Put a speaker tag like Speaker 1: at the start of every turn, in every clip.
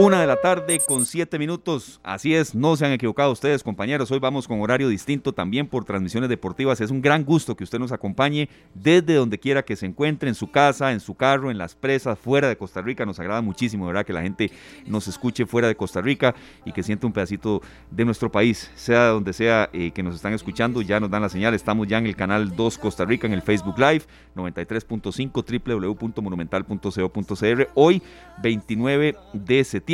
Speaker 1: Una de la tarde con siete minutos. Así es, no se han equivocado ustedes, compañeros. Hoy vamos con horario distinto también por transmisiones deportivas. Es un gran gusto que usted nos acompañe desde donde quiera que se encuentre, en su casa, en su carro, en las presas, fuera de Costa Rica. Nos agrada muchísimo, ¿verdad? Que la gente nos escuche fuera de Costa Rica y que sienta un pedacito de nuestro país, sea donde sea eh, que nos están escuchando. Ya nos dan la señal. Estamos ya en el canal 2 Costa Rica, en el Facebook Live, 93.5 www.monumental.co.cr. Hoy, 29 de septiembre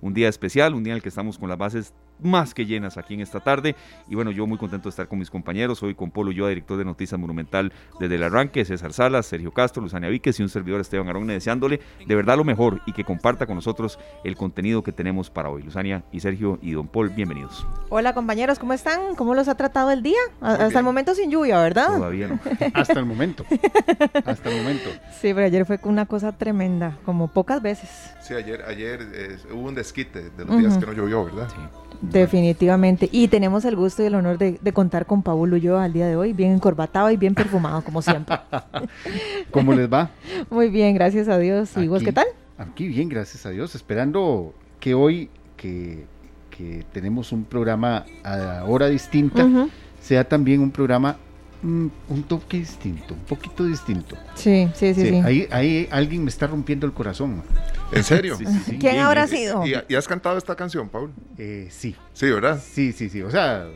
Speaker 1: un día especial, un día en el que estamos con las bases más que llenas aquí en esta tarde. Y bueno, yo muy contento de estar con mis compañeros, hoy con Polo yo director de Noticias Monumental desde el arranque, César Salas, Sergio Castro, Luzania Víquez y un servidor Esteban Aronne, deseándole de verdad lo mejor y que comparta con nosotros el contenido que tenemos para hoy. Luzania y Sergio y Don Paul, bienvenidos.
Speaker 2: Hola compañeros, ¿cómo están? ¿Cómo los ha tratado el día? Hasta el momento sin lluvia, ¿verdad?
Speaker 1: Todavía no.
Speaker 3: Hasta el momento. Hasta el momento.
Speaker 2: Sí, pero ayer fue una cosa tremenda, como pocas veces.
Speaker 4: Sí, ayer, ayer eh, hubo un desquite de los días que no llovió, ¿verdad? Sí.
Speaker 2: Definitivamente. Y tenemos el gusto y el honor de, contar con Paulo yo al día de hoy, bien encorbatado y bien perfumado, como siempre.
Speaker 3: ¿Cómo les va?
Speaker 2: Muy bien, gracias a Dios. ¿Y vos qué tal?
Speaker 3: Aquí bien, gracias a Dios. Esperando que hoy, que, tenemos un programa a hora distinta, sea también un programa mm, un toque distinto, un poquito distinto.
Speaker 2: Sí, sí, sí. sí,
Speaker 3: Ahí, ahí alguien me está rompiendo el corazón.
Speaker 4: ¿En serio?
Speaker 2: ¿Quién habrá sido?
Speaker 4: ¿Y, has cantado esta canción, Paul?
Speaker 3: Eh, sí.
Speaker 4: Sí, ¿verdad?
Speaker 3: Sí, sí, sí. O sea,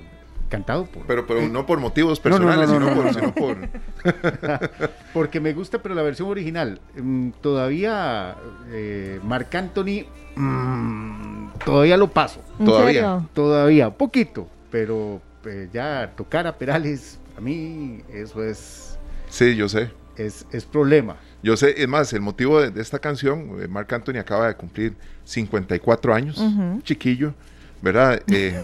Speaker 3: cantado por...
Speaker 4: Pero, pero no por motivos personales, sino, por,
Speaker 3: Porque me gusta, pero la versión original. Mm, todavía eh, Marc Anthony... Mm, todavía lo paso.
Speaker 4: Todavía.
Speaker 3: Todavía, poquito. Pero eh, ya tocar a Perales, a mí eso es...
Speaker 4: Sí, yo sé.
Speaker 3: Es, es problema.
Speaker 4: Yo sé, es más, el motivo de, esta canción, eh, Marc Anthony acaba de cumplir 54 años, chiquillo, ¿verdad?
Speaker 2: Eh,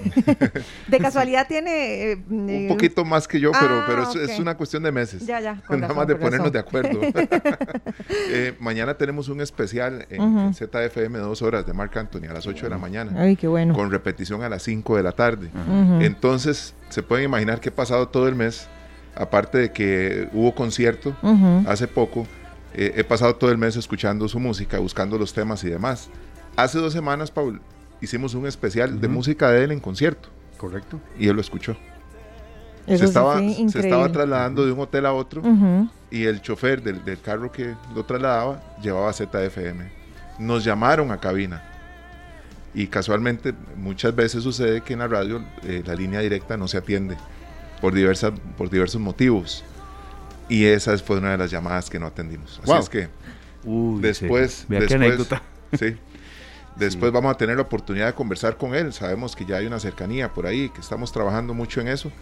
Speaker 2: de casualidad tiene...
Speaker 4: Eh, un poquito más que yo, pero, pero ah, es, una cuestión de meses.
Speaker 2: Ya, ya.
Speaker 4: Nada más de ponernos de acuerdo. mañana tenemos un especial en, ZFM, dos horas de Marc Anthony, a las 8 de la mañana.
Speaker 2: Ay, qué bueno.
Speaker 4: Con repetición a las 5 de la tarde. Entonces, se pueden imaginar que ha pasado todo el mes, aparte de que hubo concierto hace poco eh, he pasado todo el mes escuchando su música, buscando los temas y demás. Hace dos semanas, Paul, hicimos un especial de música de él en concierto.
Speaker 3: Correcto.
Speaker 4: Y él lo escuchó. se, estaba, se estaba trasladando de un hotel a otro y el chofer del, carro que lo trasladaba llevaba ZFM. Nos llamaron a cabina. Y casualmente muchas veces sucede que en la radio eh, la línea directa no se atiende por, diversas, por diversos motivos. Y esa fue una de las llamadas que no atendimos. Así es que después, después, sí, después vamos a tener la oportunidad de conversar con él. Sabemos que ya hay una cercanía por ahí, que estamos trabajando mucho en eso.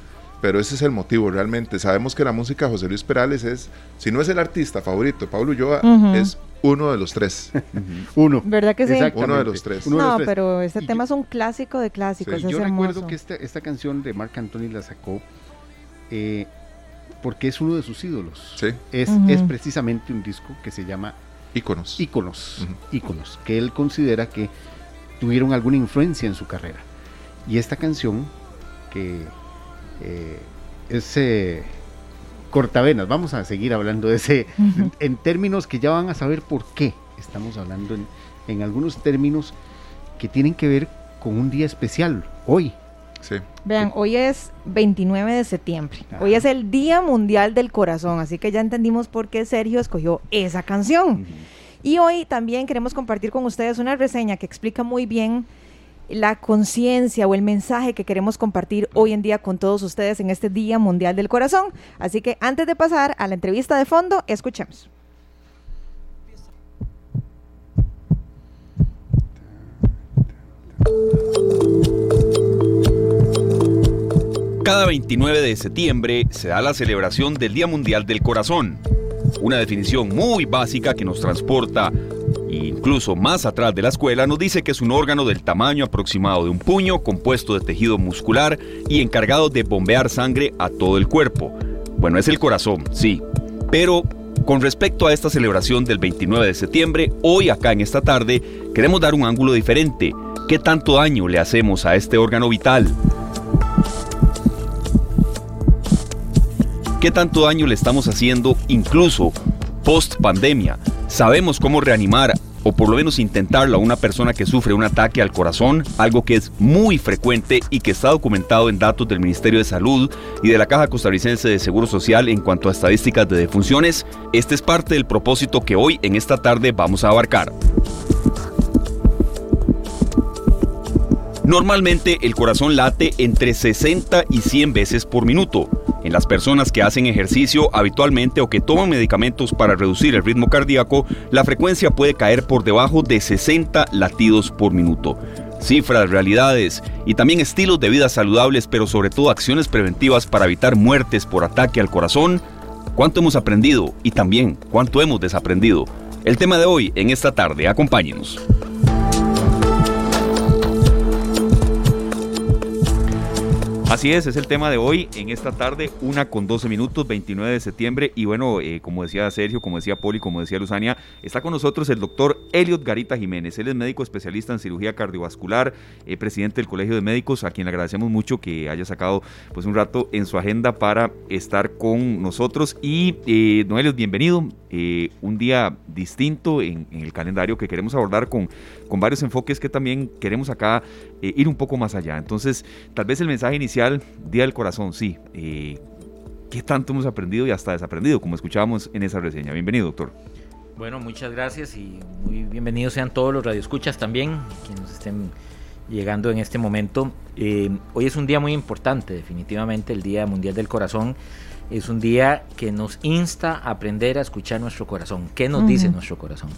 Speaker 4: Pero ese es el motivo realmente. Sabemos que la música de José Luis Perales es, si no es el artista favorito Pablo Ulloa, es uno de los tres.
Speaker 3: uno.
Speaker 2: ¿Verdad que sí?
Speaker 4: Uno de los tres.
Speaker 2: no, pero este tema es un clásico de clásicos.
Speaker 3: yo recuerdo que esta, esta canción de Marc Anthony la sacó eh, porque es uno de sus ídolos.
Speaker 4: Sí.
Speaker 3: Es, es precisamente un disco que se llama
Speaker 4: Íconos.
Speaker 3: Íconos, Íconos, que él considera que tuvieron alguna influencia en su carrera. Y esta canción, que eh, es eh, cortavenas, vamos a seguir hablando de ese, en, términos que ya van a saber por qué estamos hablando en, en algunos términos que tienen que ver con un día especial, hoy,
Speaker 2: Vean, hoy es 29 de septiembre. Hoy es el Día Mundial del Corazón, así que ya entendimos por qué Sergio escogió esa canción. Y hoy también queremos compartir con ustedes una reseña que explica muy bien la conciencia o el mensaje que queremos compartir hoy en día con todos ustedes en este Día Mundial del Corazón. Así que antes de pasar a la entrevista de fondo, escuchemos.
Speaker 1: Cada 29 de septiembre se da la celebración del Día Mundial del Corazón, una definición muy básica que nos transporta incluso más atrás de la escuela, nos dice que es un órgano del tamaño aproximado de un puño, compuesto de tejido muscular y encargado de bombear sangre a todo el cuerpo. Bueno, es el corazón, sí, pero con respecto a esta celebración del 29 de septiembre, hoy acá en esta tarde queremos dar un ángulo diferente. ¿Qué tanto daño le hacemos a este órgano vital? ¿Qué tanto daño le estamos haciendo incluso post pandemia. Sabemos cómo reanimar o por lo menos intentarlo a una persona que sufre un ataque al corazón, algo que es muy frecuente y que está documentado en datos del Ministerio de Salud y de la Caja Costarricense de Seguro Social en cuanto a estadísticas de defunciones. Este es parte del propósito que hoy en esta tarde vamos a abarcar. Normalmente el corazón late entre 60 y 100 veces por minuto. En las personas que hacen ejercicio habitualmente o que toman medicamentos para reducir el ritmo cardíaco, la frecuencia puede caer por debajo de 60 latidos por minuto. Cifras, realidades y también estilos de vida saludables, pero sobre todo acciones preventivas para evitar muertes por ataque al corazón. ¿Cuánto hemos aprendido y también cuánto hemos desaprendido? El tema de hoy en esta tarde, acompáñenos. Así es, es el tema de hoy en esta tarde, una con 12 minutos, 29 de septiembre. Y bueno, eh, como decía Sergio, como decía Poli, como decía Luzania, está con nosotros el doctor Elliot Garita Jiménez. Él es médico especialista en cirugía cardiovascular, eh, presidente del Colegio de Médicos, a quien le agradecemos mucho que haya sacado pues un rato en su agenda para estar con nosotros. Y eh, bienvenido. Eh, un día distinto en, el calendario que queremos abordar con, con varios enfoques que también queremos acá ir un poco más allá. Entonces, tal vez el mensaje inicial Día del Corazón, sí. Eh, ¿Qué tanto hemos aprendido y hasta desaprendido, como escuchábamos en esa reseña? Bienvenido, doctor.
Speaker 5: Bueno, muchas gracias y muy bienvenidos sean todos los radioescuchas también, quienes estén llegando en este momento. Eh, hoy es un día muy importante, definitivamente, el Día Mundial del Corazón. Es un día que nos insta a aprender a escuchar nuestro corazón. ¿Qué nos dice nuestro corazón?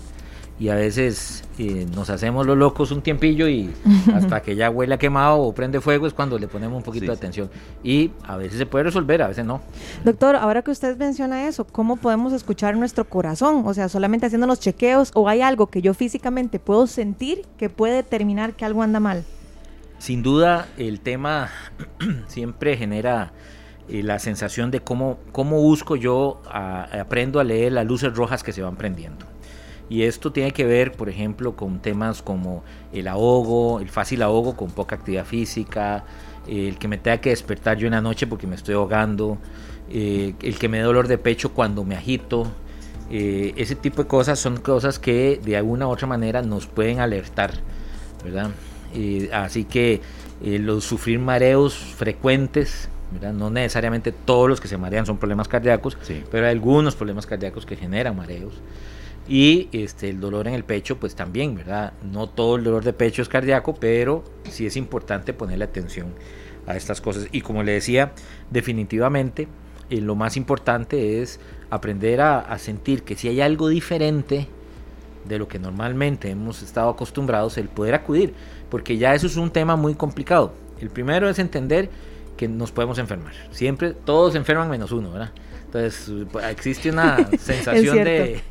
Speaker 5: y a veces eh, nos hacemos los locos un tiempillo y hasta que ya huele a quemado o prende fuego es cuando le ponemos un poquito de atención. Y a veces se puede resolver, a veces no.
Speaker 2: Doctor, ahora que usted menciona eso, ¿cómo podemos escuchar nuestro corazón? O sea, solamente haciendo los chequeos o hay algo que yo físicamente puedo sentir que puede determinar que algo anda mal.
Speaker 5: Sin duda, el tema siempre genera eh, la sensación de cómo, cómo busco yo, aprendo a leer las luces rojas que se van prendiendo. Y esto tiene que ver, por ejemplo, con temas como el ahogo, el fácil ahogo con poca actividad física, el que me tenga que despertar yo en la noche porque me estoy ahogando, eh, el que me dé dolor de pecho cuando me agito. Eh, ese tipo de cosas son cosas que de alguna u otra manera nos pueden alertar, ¿verdad? así que eh, los sufrir mareos frecuentes, ¿verdad? no necesariamente todos los que se marean son problemas cardíacos, pero hay algunos problemas cardíacos que generan mareos. Y este, el dolor en el pecho, pues también, ¿verdad? No todo el dolor de pecho es cardíaco, pero sí es importante ponerle atención a estas cosas. Y como le decía, definitivamente eh, lo más importante es aprender a, sentir que si hay algo diferente de lo que normalmente hemos estado acostumbrados, el poder acudir, porque ya eso es un tema muy complicado. El primero es entender que nos podemos enfermar. Siempre todos se enferman menos uno, ¿verdad? Entonces existe una sensación de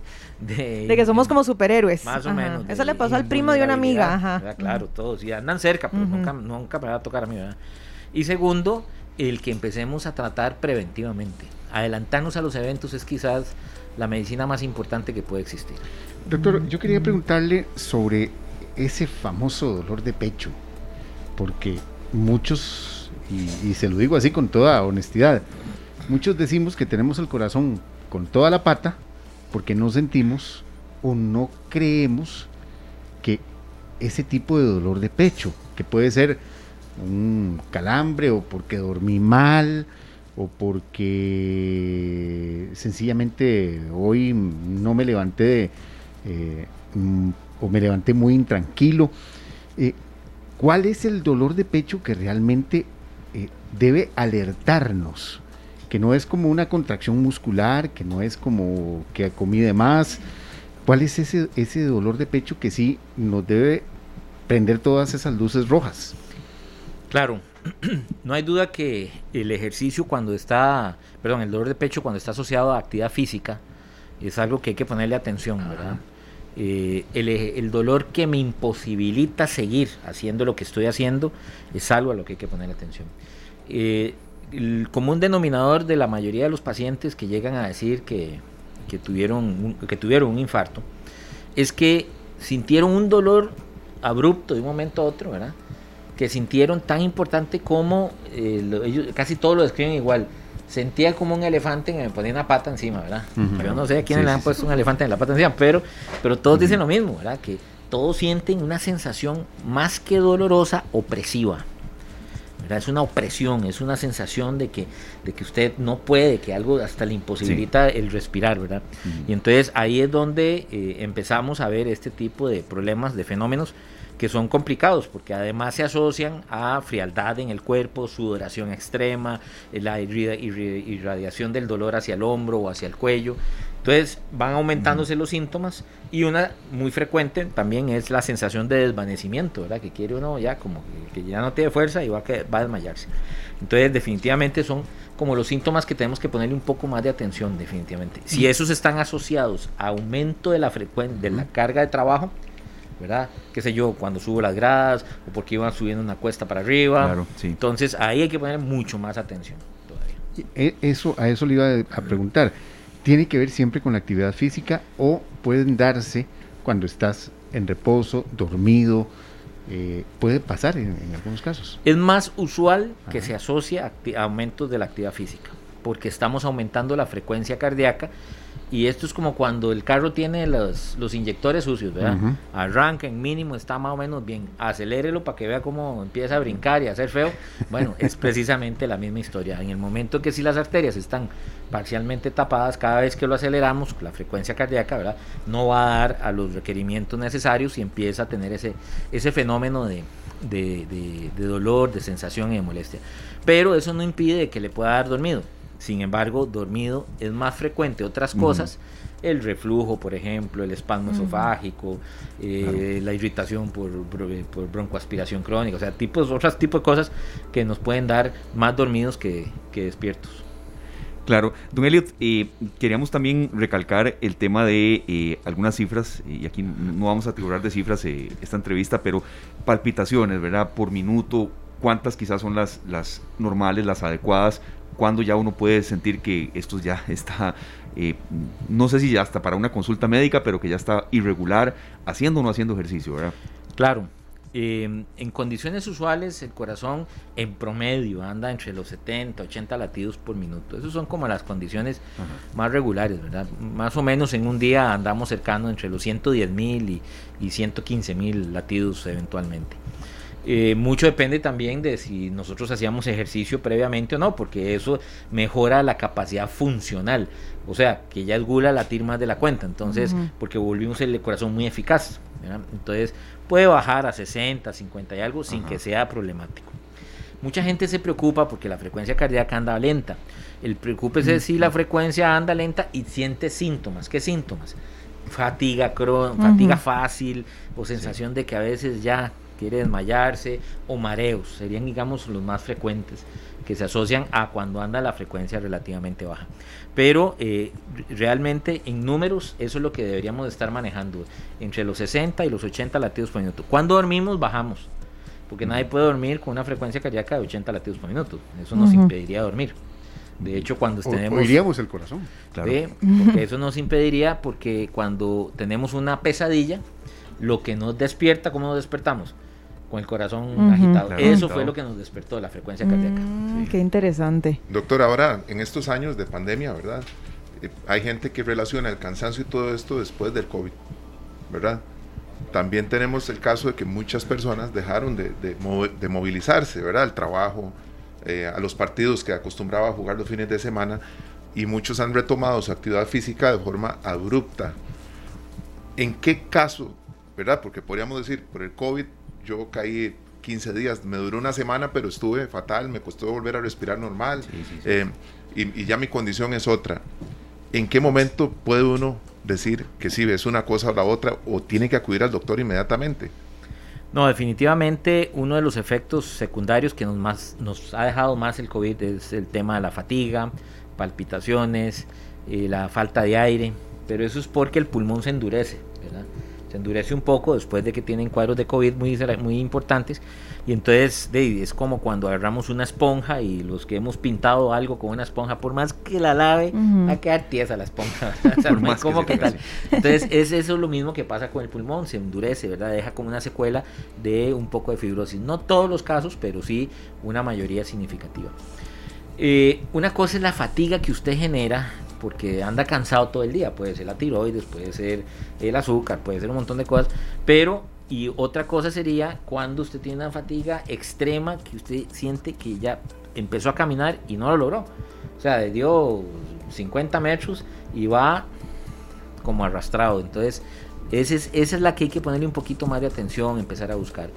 Speaker 2: de, que somos como superhéroes.
Speaker 5: Más o menos.
Speaker 2: Eso le pasó al primo de una amiga. Ajá.
Speaker 5: Claro, todos. Y andan cerca, pero nunca, nunca me va a tocar a mí. Y segundo, el que empecemos a tratar preventivamente. Adelantarnos a los eventos es quizás la medicina más importante que puede existir.
Speaker 3: Doctor, yo quería preguntarle sobre ese famoso dolor de pecho, porque muchos, y, se lo digo así con toda honestidad, muchos decimos que tenemos el corazón con toda la pata, porque no sentimos o no creemos que ese tipo de dolor de pecho, que puede ser un calambre o porque dormí mal o porque sencillamente hoy no me levanté eh, o me levanté muy intranquilo. Eh, ¿Cuál es el dolor de pecho que realmente debe alertarnos? que no es como una contracción muscular, que no es como que comí de más. ¿Cuál es ese, ese dolor de pecho que sí nos debe prender todas esas luces rojas?
Speaker 5: Claro, no hay duda que el ejercicio cuando está, perdón, el dolor de pecho cuando está asociado a actividad física es algo que hay que ponerle atención, ¿verdad? Eh, el, dolor que me imposibilita seguir haciendo lo que estoy haciendo es algo a lo que hay que ponerle atención. Eh, el común denominador de la mayoría de los pacientes que llegan a decir que, tuvieron, un, que tuvieron un infarto es que sintieron un dolor abrupto de un momento a otro, ¿verdad? Que sintieron tan importante como eh, ellos casi todos lo describen igual. sentía como un elefante y me ponía una pata encima, ¿verdad? Yo no sé a quién le han puesto un elefante en la pata encima, pero, pero todos dicen lo mismo, ¿verdad? Que todos sienten una sensación más que dolorosa, opresiva. ¿Verdad? Es una opresión, es una sensación de que, de que usted no puede, que algo hasta le imposibilita el respirar, ¿verdad? Y entonces ahí es donde eh, empezamos a ver este tipo de problemas, de fenómenos que son complicados porque además se asocian a frialdad en el cuerpo, sudoración extrema, la irradiación del dolor hacia el hombro o hacia el cuello. Entonces van aumentándose los síntomas y una muy frecuente también es la sensación de desvanecimiento, ¿verdad? Que quiere uno ya como que, ya no tiene fuerza y va a, va a desmayarse. Entonces definitivamente son como los síntomas que tenemos que ponerle un poco más de atención definitivamente. Si esos están asociados a aumento de la frecuencia de la carga de trabajo, ¿verdad? Qué sé yo, cuando subo las gradas o porque iban subiendo una cuesta para arriba. Entonces ahí hay que poner mucho más atención todavía.
Speaker 3: E, eso, a eso le iba a preguntar. ¿Tiene que ver siempre con la actividad física o pueden darse cuando estás en reposo, dormido? Eh, puede pasar en, algunos casos.
Speaker 5: Es más usual que se asocie a aumentos de la actividad física, porque estamos aumentando la frecuencia cardíaca y esto es como cuando el carro tiene los, los inyectores sucios, ¿verdad? Arranca en mínimo, está más o menos bien. Acelérelo para que vea cómo empieza a brincar y a hacer feo. Bueno, es precisamente la misma historia. En el momento que si las arterias están parcialmente tapadas, cada vez que lo aceleramos, la frecuencia cardíaca, ¿verdad? No va a dar a los requerimientos necesarios y empieza a tener ese, ese fenómeno de, de, de dolor, de sensación y de molestia. Pero eso no impide que le pueda dar dormido sin embargo, dormido es más frecuente otras cosas, el reflujo, por ejemplo, el espasmo esofágico, eh, la irritación por, por, broncoaspiración crónica, o sea, tipos, otros tipos de cosas que nos pueden dar más dormidos que, despiertos.
Speaker 1: Claro, don Elliot, eh, queríamos también recalcar el tema de eh, algunas cifras, y aquí no vamos a figurar de cifras esta entrevista, pero palpitaciones, ¿verdad? Por minuto, cuántas quizás son las, las normales, las adecuadas, cuando ya uno puede sentir que esto ya está, eh, no sé si ya está para una consulta médica, pero que ya está irregular, haciendo o no haciendo ejercicio, ¿verdad?
Speaker 5: Claro. Em, en condiciones usuales el corazón en promedio anda entre los 70, 80 latidos por minuto. Esas son como las condiciones más regulares, ¿verdad? Más o menos en un día andamos cercano entre los 110 mil y, y 115 mil latidos eventualmente. Eh, mucho depende también de si nosotros hacíamos ejercicio previamente o no, porque eso mejora la capacidad funcional. O sea, que ya es gula latir más de la cuenta, entonces, porque volvimos el corazón muy eficaz. Entonces, puede bajar a 60, 50 y algo sin que sea problemático. Mucha gente se preocupa porque la frecuencia cardíaca anda lenta. El preocúpese si la frecuencia anda lenta y siente síntomas. ¿Qué síntomas? Fatiga, fatiga fácil o sensación de que a veces ya quiere desmayarse o mareos, serían digamos los más frecuentes que se asocian a cuando anda la frecuencia relativamente baja. Pero eh, realmente en números eso es lo que deberíamos estar manejando, entre los 60 y los 80 latidos por minuto. Cuando dormimos bajamos, porque nadie puede dormir con una frecuencia cardíaca de 80 latidos por minuto, eso nos impediría dormir. De hecho, cuando tenemos...
Speaker 3: Oiríamos el corazón.
Speaker 5: Claro. porque eso nos impediría, porque cuando tenemos una pesadilla, lo que nos despierta, ¿cómo nos despertamos? Con el corazón agitado. Eso fue lo que nos despertó la frecuencia cardíaca.
Speaker 2: Mm, qué interesante.
Speaker 4: Doctor, ahora en estos años de pandemia, ¿verdad? Eh, hay gente que relaciona el cansancio y todo esto después del COVID, ¿verdad? También tenemos el caso de que muchas personas dejaron de, de, movilizarse, ¿verdad? Al trabajo, eh, a los partidos que acostumbraba a jugar los fines de semana y muchos han retomado su actividad física de forma abrupta. ¿En qué caso, verdad? Porque podríamos decir, por el COVID yo caí 15 días, me duró una semana, pero estuve fatal, me costó volver a respirar normal eh, y, ya mi condición es otra. ¿En qué momento puede uno decir que sí, es una cosa o la otra o tiene que acudir al doctor inmediatamente?
Speaker 5: No, definitivamente uno de los efectos secundarios que nos, más, nos ha dejado más el COVID es el tema de la fatiga, palpitaciones, eh, la falta de aire, pero eso es porque el pulmón se endurece. Se endurece un poco después de que tienen cuadros de COVID muy, muy importantes. Y entonces es como cuando agarramos una esponja y los que hemos pintado algo con una esponja, por más que la lave, va a quedar tiesa la esponja. como que tal. Entonces es eso lo mismo que pasa con el pulmón, se endurece, ¿verdad? Deja como una secuela de un poco de fibrosis. No todos los casos, pero sí una mayoría significativa. Eh, una cosa es la fatiga que usted genera porque anda cansado todo el día. Puede ser la tiroides, puede ser el azúcar, puede ser un montón de cosas. Pero, y otra cosa sería cuando usted tiene una fatiga extrema que usted siente que ya empezó a caminar y no lo logró. O sea, dio 50 metros y va como arrastrado. Entonces, esa es, esa es la que hay que ponerle un poquito más de atención, empezar a buscar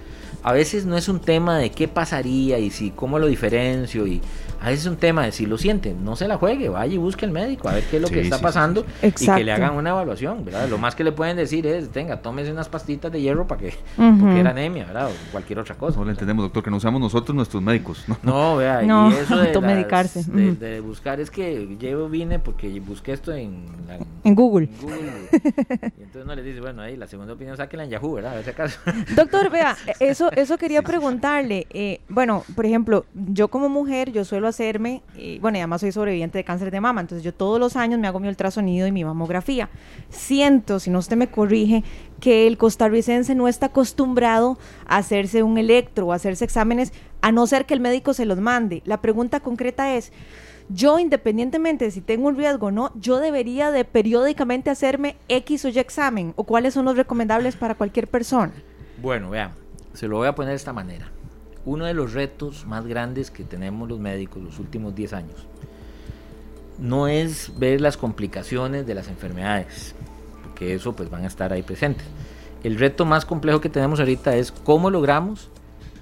Speaker 5: a veces no es un tema de qué pasaría y si cómo lo diferencio y a veces es un tema de si lo siente, no se la juegue, vaya y busque al médico a ver qué es lo que está pasando y que le hagan una evaluación, ¿verdad? Lo más que le pueden decir es, tenga, tómese unas pastitas de hierro para que, porque era anemia, ¿verdad? O cualquier otra cosa.
Speaker 1: No le entendemos, doctor, que no seamos nosotros nuestros médicos.
Speaker 5: No, no vea, y eso de, las, de, buscar, es que yo vine porque busqué esto en,
Speaker 2: en Google.
Speaker 5: y, entonces no le dice, bueno, ahí la segunda opinión sáquela en Yahoo, ¿verdad? A ver si acaso.
Speaker 2: Doctor, vea, eso eso quería preguntarle. Eh, bueno, por ejemplo, yo como mujer, yo suelo hacerme, eh, bueno, y además soy sobreviviente de cáncer de mama, entonces yo todos los años me hago mi ultrasonido y mi mamografía. Siento, si no usted me corrige, que el costarricense no está acostumbrado a hacerse un electro o hacerse exámenes, a no ser que el médico se los mande. La pregunta concreta es, yo independientemente de si tengo un riesgo o no, yo debería de periódicamente hacerme X o Y examen o cuáles son los recomendables para cualquier persona.
Speaker 5: Bueno, veamos. Se lo voy a poner de esta manera. Uno de los retos más grandes que tenemos los médicos los últimos 10 años no es ver las complicaciones de las enfermedades, porque eso pues van a estar ahí presentes. El reto más complejo que tenemos ahorita es cómo logramos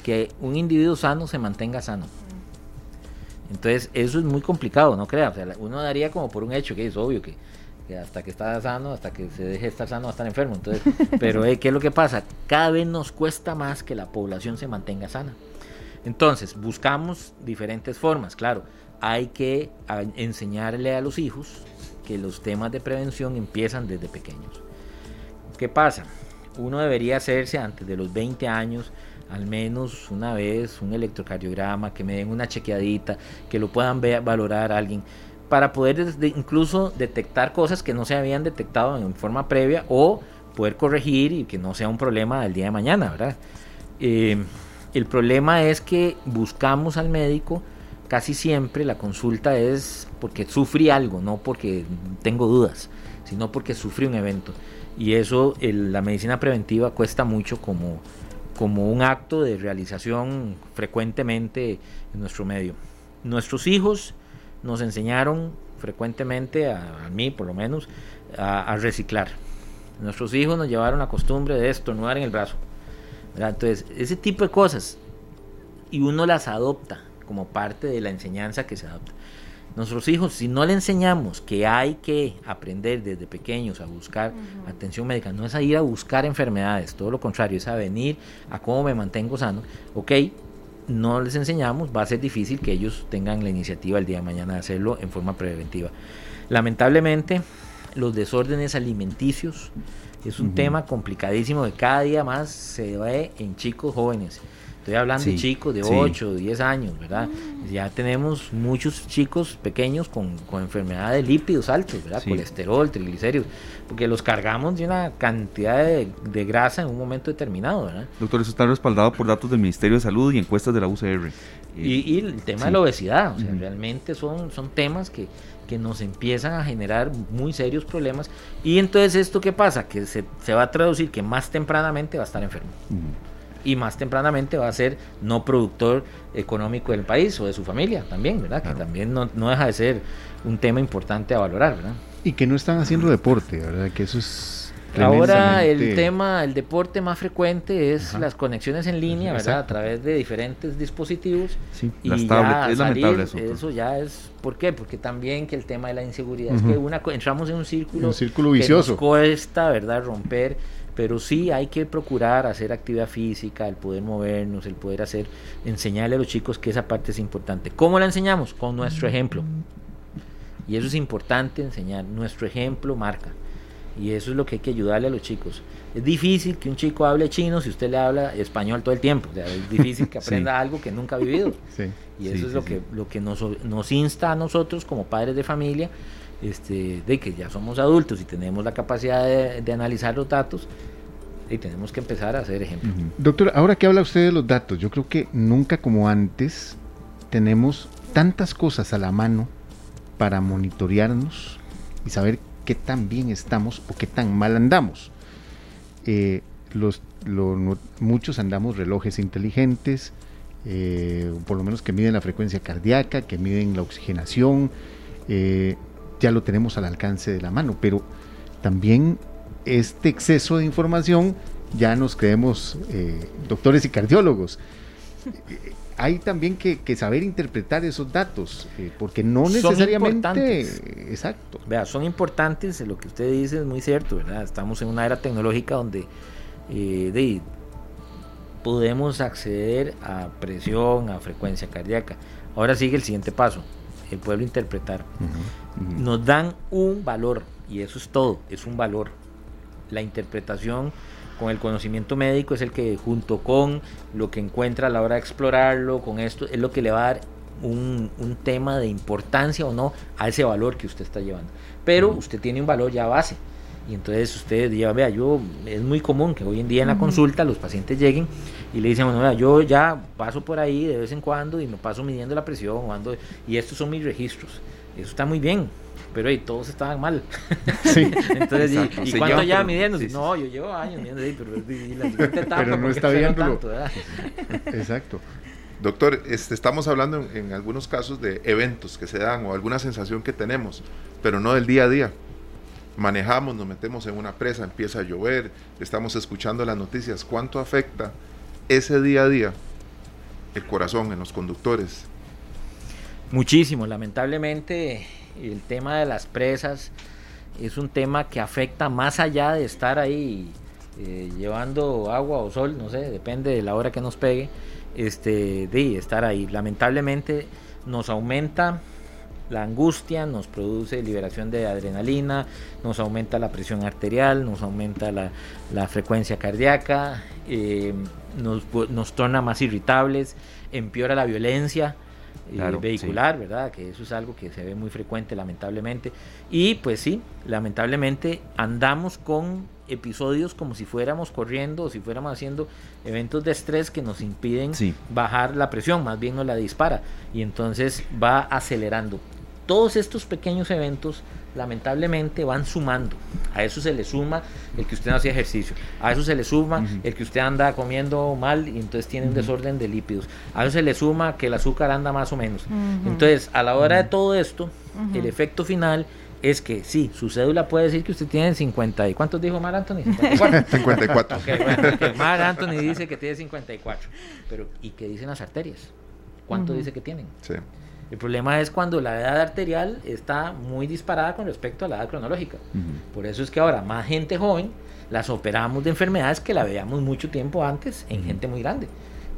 Speaker 5: que un individuo sano se mantenga sano. Entonces, eso es muy complicado, no crea. uno daría como por un hecho que es obvio que hasta que está sano, hasta que se deje estar sano, va a estar enfermo. Entonces, pero eh, ¿qué es lo que pasa? Cada vez nos cuesta más que la población se mantenga sana. Entonces, buscamos diferentes formas, claro. Hay que enseñarle a los hijos que los temas de prevención empiezan desde pequeños. ¿Qué pasa? Uno debería hacerse antes de los 20 años al menos una vez un electrocardiograma, que me den una chequeadita, que lo puedan ver, valorar alguien para poder incluso detectar cosas que no se habían detectado en forma previa o poder corregir y que no sea un problema del día de mañana, ¿verdad? Eh, el problema es que buscamos al médico casi siempre la consulta es porque sufrí algo, no porque tengo dudas, sino porque sufrí un evento. Y eso, la medicina preventiva cuesta mucho como, como un acto de realización frecuentemente en nuestro medio. Nuestros hijos nos enseñaron frecuentemente, a, mí por lo menos, a, reciclar. Nuestros hijos nos llevaron la costumbre de estornudar en el brazo. Entonces, ese tipo de cosas, y uno las adopta como parte de la enseñanza que se adopta. Nuestros hijos, si no le enseñamos que hay que aprender desde pequeños a buscar atención médica, no es a ir a buscar enfermedades, todo lo contrario, es a venir a cómo me mantengo sano. Ok, no les enseñamos, va a ser difícil que ellos tengan la iniciativa el día de mañana de hacerlo en forma preventiva. Lamentablemente, los desórdenes alimenticios es un tema complicadísimo que cada día más se ve en chicos jóvenes. Estoy hablando de chicos de 8, 10 años, ¿verdad? Ya tenemos muchos chicos pequeños con, con enfermedad de lípidos altos, ¿verdad? Colesterol, triglicéridos, porque los cargamos de una cantidad de, grasa en un momento determinado, ¿verdad?
Speaker 1: Doctor, eso está respaldado por datos del Ministerio de Salud y encuestas de la UCR.
Speaker 5: Y, el tema de la obesidad, o sea, realmente son, son temas que, que nos empiezan a generar muy serios problemas. Y entonces, ¿esto qué pasa? Que se, se va a traducir que más tempranamente va a estar enfermo y más tempranamente va a ser no productor económico del país o de su familia también, ¿verdad? Que también no, deja de ser un tema importante a valorar, ¿verdad?
Speaker 3: Y que no están haciendo deporte, ¿verdad? Que eso es...
Speaker 5: Ahora el tema, el deporte más frecuente es las conexiones en línea, ¿verdad? A través de diferentes dispositivos.
Speaker 1: Sí, y ya es lamentable eso.
Speaker 5: Eso ya es, ¿por qué? Porque también que el tema de la inseguridad es que una entramos en un círculo,
Speaker 3: un círculo vicioso.
Speaker 5: que nos cuesta, ¿verdad? Romper pero sí hay que procurar hacer actividad física, el poder movernos, el poder hacer, enseñarle a los chicos que esa parte es importante. ¿Cómo la enseñamos? Con nuestro ejemplo. Y eso es importante enseñar, nuestro ejemplo marca. Y eso es lo que hay que ayudarle a los chicos. Es difícil que un chico hable chino si usted le habla español todo el tiempo. es difícil que aprenda algo que nunca ha vivido. y eso es lo que, lo que nos, nos insta a nosotros como padres de familia este, de que ya somos adultos y tenemos la capacidad de, analizar los datos, y tenemos que empezar a hacer ejemplos.
Speaker 3: Doctor, ahora que habla usted de los datos, yo creo que nunca como antes tenemos tantas cosas a la mano para monitorearnos y saber qué tan bien estamos o qué tan mal andamos. Eh, los, muchos andamos relojes inteligentes, eh, por lo menos que miden la frecuencia cardíaca, que miden la oxigenación, eh, ya lo tenemos al alcance de la mano, pero también este exceso de información ya nos creemos doctores y cardiólogos hay también que, saber interpretar esos datos, eh, porque no necesariamente...
Speaker 5: Exacto. Vea, son importantes, lo que usted dice es muy cierto, ¿verdad? Estamos en una era tecnológica donde eh, podemos acceder a presión, a frecuencia cardíaca. Ahora sigue el siguiente paso, el pueblo interpretar. Nos dan un valor, y eso es todo, es un valor. La interpretación con el conocimiento médico es el que junto con lo que encuentra a la hora de explorarlo, con esto, es lo que le va a dar un, tema de importancia o no a ese valor que usted está llevando. Pero usted tiene un valor ya base. Y entonces usted ya vea, yo, es muy común que hoy en día en la consulta los pacientes lleguen y le dicen, bueno, vea, yo ya paso por ahí de vez en cuando y me paso midiendo la presión, y estos son mis registros. Eso está muy bien, pero ahí todos estaban mal. Sí. Entonces, ¿y, ¿y cuánto ya midiendo? no, yo llevo años midiendo, pero la siguiente etapa.
Speaker 3: Pero no está bien, Exacto.
Speaker 4: Doctor, este, estamos hablando en, algunos casos de eventos que se dan o alguna sensación que tenemos, pero no del día a día. Manejamos, nos metemos en una presa, empieza a llover, estamos escuchando las noticias. ¿Cuánto afecta ese día a día el corazón en los conductores?
Speaker 5: Muchísimo, lamentablemente el tema de las presas es un tema que afecta más allá de estar ahí eh, llevando agua o sol, no sé, depende de la hora que nos pegue, este, de estar ahí. Lamentablemente nos aumenta la angustia, nos produce liberación de adrenalina, nos aumenta la presión arterial, nos aumenta la, frecuencia cardíaca, eh, nos, nos torna más irritables, empeora la violencia vehicular, ¿verdad? Que eso es algo que se ve muy frecuente, lamentablemente. Y pues sí, lamentablemente andamos con episodios como si fuéramos corriendo o si fuéramos haciendo eventos de estrés que nos impiden bajar la presión, más bien nos la dispara. Y entonces va acelerando. Todos estos pequeños eventos lamentablemente van sumando. A eso se le suma el que usted no hacía ejercicio. A eso se le suma el que usted anda comiendo mal y entonces tiene un desorden de lípidos. A eso se le suma que el azúcar anda más o menos. Entonces, a la hora de todo esto, el efecto final es que sí, su cédula puede decir que usted tiene 50 y ¿cuántos dijo Mar Anthony?
Speaker 4: 54. 54.
Speaker 5: Mar Anthony dice que tiene 54. Pero ¿y qué dicen las arterias? ¿Cuánto dice que tienen? Sí. El problema es cuando la edad arterial está muy disparada con respecto a la edad cronológica. Por eso es que ahora más gente joven las operamos de enfermedades que la veíamos mucho tiempo antes en gente muy grande.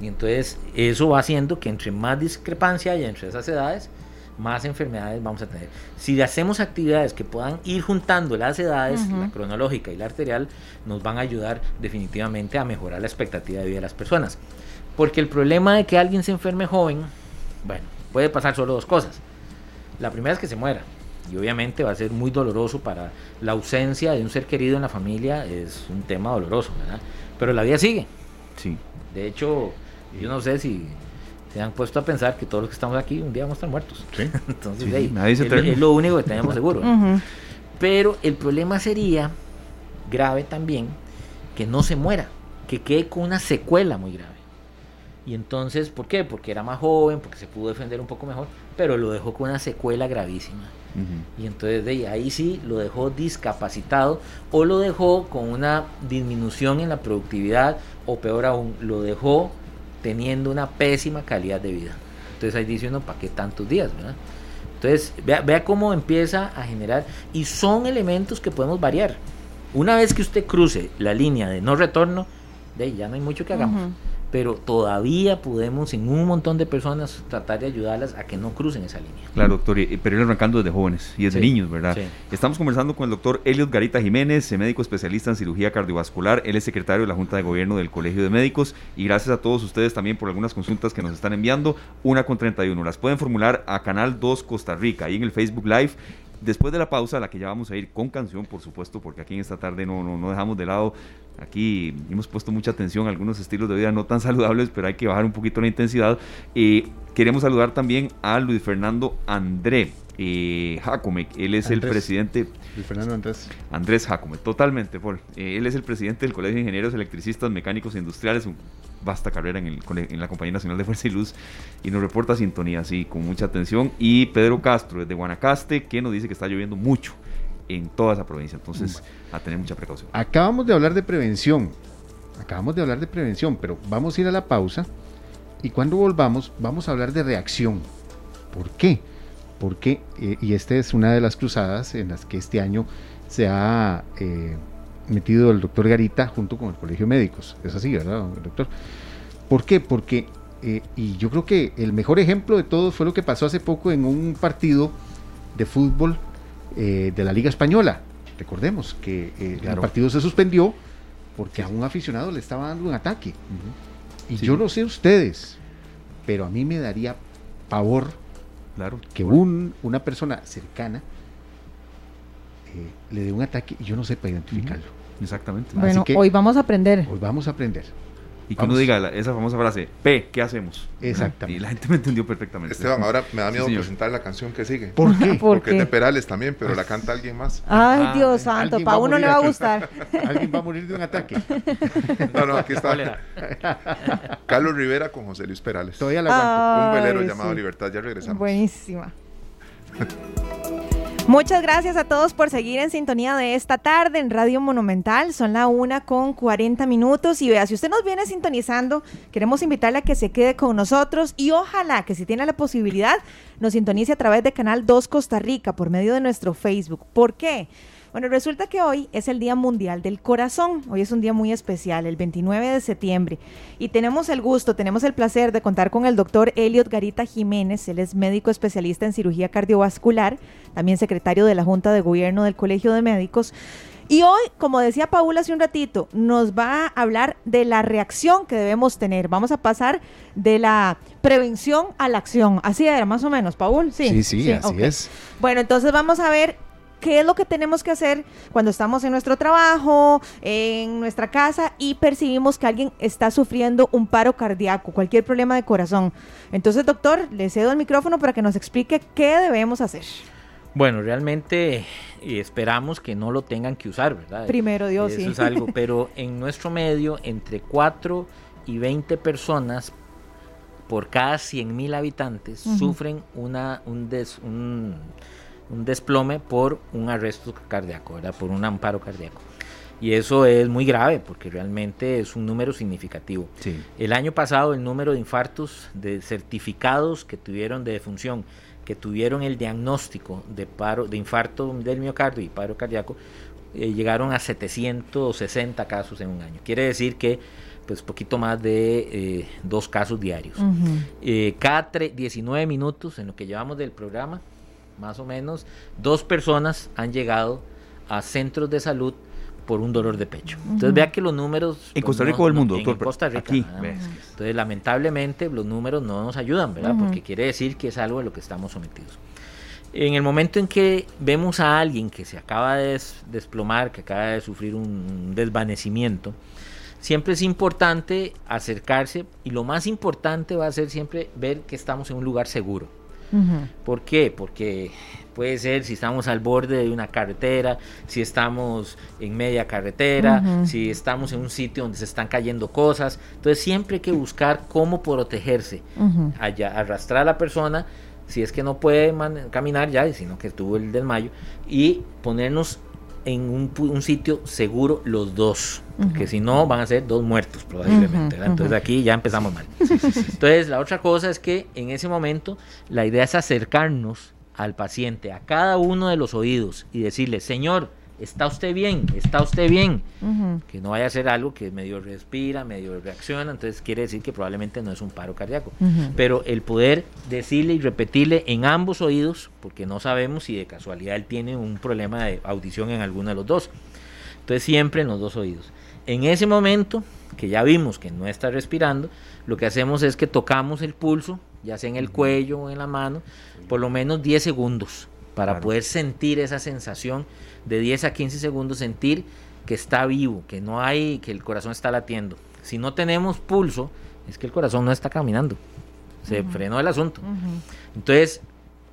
Speaker 5: Y entonces eso va haciendo que entre más discrepancia haya entre esas edades, más enfermedades vamos a tener. Si hacemos actividades que puedan ir juntando las edades, la cronológica y la arterial, nos van a ayudar definitivamente a mejorar la expectativa de vida de las personas. Porque el problema de que alguien se enferme joven, bueno, puede pasar solo dos cosas. La primera es que se muera. Y obviamente va a ser muy doloroso para la ausencia de un ser querido en la familia, es un tema doloroso, ¿verdad? Pero la vida sigue. Sí. De hecho, yo no sé si se han puesto a pensar que todos los que estamos aquí un día vamos a estar muertos. Sí. Entonces, es, lo único que tenemos seguro. Pero el problema sería grave también que no se muera, que quede con una secuela muy grave. Y entonces, ¿por qué? Porque era más joven, porque se pudo defender un poco mejor, pero lo dejó con una secuela gravísima. Y entonces de ahí sí lo dejó discapacitado o lo dejó con una disminución en la productividad o peor aún, lo dejó teniendo una pésima calidad de vida. Entonces ahí dice uno, ¿para qué tantos días? ¿verdad? Entonces vea, vea cómo empieza a generar y son elementos que podemos variar. Una vez que usted cruce la línea de no retorno, de ahí ya no hay mucho que hagamos pero todavía podemos en un montón de personas tratar de ayudarlas a que no crucen esa línea.
Speaker 1: Claro, doctor, pero ir arrancando desde jóvenes y desde niños, ¿verdad? Estamos conversando con el doctor Elliot Garita Jiménez, médico especialista en cirugía cardiovascular, él es secretario de la Junta de Gobierno del Colegio de Médicos y gracias a todos ustedes también por algunas consultas que nos están enviando, una con 31, las pueden formular a Canal 2 Costa Rica, ahí en el Facebook Live Después de la pausa, a la que ya vamos a ir con canción, por supuesto, porque aquí en esta tarde no, no, dejamos de lado Aquí hemos puesto mucha atención a algunos estilos de vida no tan saludables, pero hay que bajar un poquito la intensidad. Eh, queremos saludar también a Luis Fernando André eh, Jacome. Él es el presidente.
Speaker 3: Luis Fernando Andrés.
Speaker 1: Andrés Jacome, totalmente, Paul. Eh, él es el presidente del Colegio de Ingenieros Electricistas Mecánicos e Industriales, un vasta carrera en, el, en la Compañía Nacional de Fuerza y Luz, y nos reporta sintonía, así, con mucha atención. Y Pedro Castro, desde Guanacaste, que nos dice que está lloviendo mucho en toda esa provincia. Entonces, a tener mucha precaución.
Speaker 3: Acabamos de hablar de prevención. Acabamos de hablar de prevención, pero vamos a ir a la pausa y cuando volvamos vamos a hablar de reacción. ¿Por qué? Porque, eh, y esta es una de las cruzadas en las que este año se ha eh, metido el doctor Garita junto con el Colegio de Médicos. Es así, ¿verdad, doctor? ¿Por qué? Porque, eh, y yo creo que el mejor ejemplo de todo fue lo que pasó hace poco en un partido de fútbol eh, de la Liga Española. Recordemos que el partido se suspendió porque a un aficionado le estaba dando un ataque. Y yo no sé ustedes, pero a mí me daría pavor claro. que un, una persona cercana eh, le dé un ataque y yo no sepa identificarlo.
Speaker 1: Exactamente.
Speaker 2: Bueno, hoy vamos a aprender.
Speaker 3: Hoy vamos a aprender.
Speaker 1: Y que uno diga esa famosa frase, P, ¿qué hacemos?
Speaker 3: Exactamente.
Speaker 1: Y la gente me entendió perfectamente.
Speaker 4: Esteban, ahora me da miedo presentar la canción que sigue.
Speaker 3: ¿Por qué?
Speaker 4: Porque es de Perales también, pero la canta alguien más.
Speaker 2: Ay, ah, Dios santo, para uno le va a gustar.
Speaker 3: alguien va a morir de un ataque.
Speaker 4: no, no, aquí está. Carlos Rivera con José Luis Perales.
Speaker 3: Todavía la
Speaker 4: aguanto. un velero llamado Libertad, ya regresamos.
Speaker 2: Buenísima. Muchas gracias a todos por seguir en sintonía de esta tarde en Radio Monumental. Son la una con 40 minutos. Y vea, si usted nos viene sintonizando, queremos invitarle a que se quede con nosotros y ojalá que si tiene la posibilidad, nos sintonice a través de Canal 2 Costa Rica por medio de nuestro Facebook. ¿Por qué? Bueno, resulta que hoy es el Día Mundial del Corazón. Hoy es un día muy especial, el 29 de septiembre. Y tenemos el gusto, tenemos el placer de contar con el doctor Elliot Garita Jiménez. Él es médico especialista en cirugía cardiovascular, también secretario de la Junta de Gobierno del Colegio de Médicos. Y hoy, como decía Paula hace un ratito, nos va a hablar de la reacción que debemos tener. Vamos a pasar de la prevención a la acción. Así era, más o menos, Paul.
Speaker 3: Sí, sí, sí, así es.
Speaker 2: Bueno, entonces vamos a ver qué es lo que tenemos que hacer cuando estamos en nuestro trabajo, en nuestra casa y percibimos que alguien está sufriendo un paro cardíaco, cualquier problema de corazón. Entonces, doctor, le cedo el micrófono para que nos explique qué debemos hacer.
Speaker 5: Bueno, realmente esperamos que no lo tengan que usar, ¿verdad?
Speaker 2: Primero Dios,
Speaker 5: Eso
Speaker 2: sí.
Speaker 5: es algo, pero en nuestro medio, entre 4 y 20 personas por cada 100 mil habitantes sufren una, un, des, un, un desplome por un arresto cardíaco, ¿verdad? por un amparo cardíaco. Y eso es muy grave porque realmente es un número significativo. El año pasado el número de infartos de certificados que tuvieron de defunción, que tuvieron el diagnóstico de paro, de infarto del miocardio y paro cardíaco, eh, llegaron a 760 casos en un año. Quiere decir que pues poquito más de eh, dos casos diarios. Eh, cada 19 minutos en lo que llevamos del programa, más o menos, dos personas han llegado a centros de salud por un dolor de pecho. Entonces vea que los números...
Speaker 1: En pues, Costa Rica o el mundo,
Speaker 5: doctor. En Costa Rica. Aquí. Entonces lamentablemente los números no nos ayudan, ¿verdad? Porque quiere decir que es algo de lo que estamos sometidos. En el momento en que vemos a alguien que se acaba de desplomar, que acaba de sufrir un desvanecimiento, siempre es importante acercarse y lo más importante va a ser siempre ver que estamos en un lugar seguro. ¿Por qué? Porque puede ser si estamos al borde de una carretera, si estamos en media carretera, si estamos en un sitio donde se están cayendo cosas. Entonces siempre hay que buscar cómo protegerse, allá, arrastrar a la persona si es que no puede caminar ya, sino que tuvo el desmayo, y ponernos en un, sitio seguro los dos, porque si no van a ser dos muertos probablemente. Entonces aquí ya empezamos mal. Entonces la otra cosa es que en ese momento la idea es acercarnos al paciente, a cada uno de los oídos y decirle, Señor, ¿está usted bien? ¿Está usted bien? Que no vaya a ser algo que medio respira, medio reacciona, entonces quiere decir que probablemente no es un paro cardíaco. Pero el poder decirle y repetirle en ambos oídos, porque no sabemos si de casualidad él tiene un problema de audición en alguno de los dos. Entonces siempre en los dos oídos. En ese momento, que ya vimos que no está respirando, lo que hacemos es que tocamos el pulso, ya sea en el cuello o en la mano, por lo menos 10 segundos para poder sentir esa sensación de 10 a 15 segundos, sentir que está vivo, que no hay, que el corazón está latiendo. Si no tenemos pulso, es que el corazón no está caminando. Se frenó el asunto. Entonces,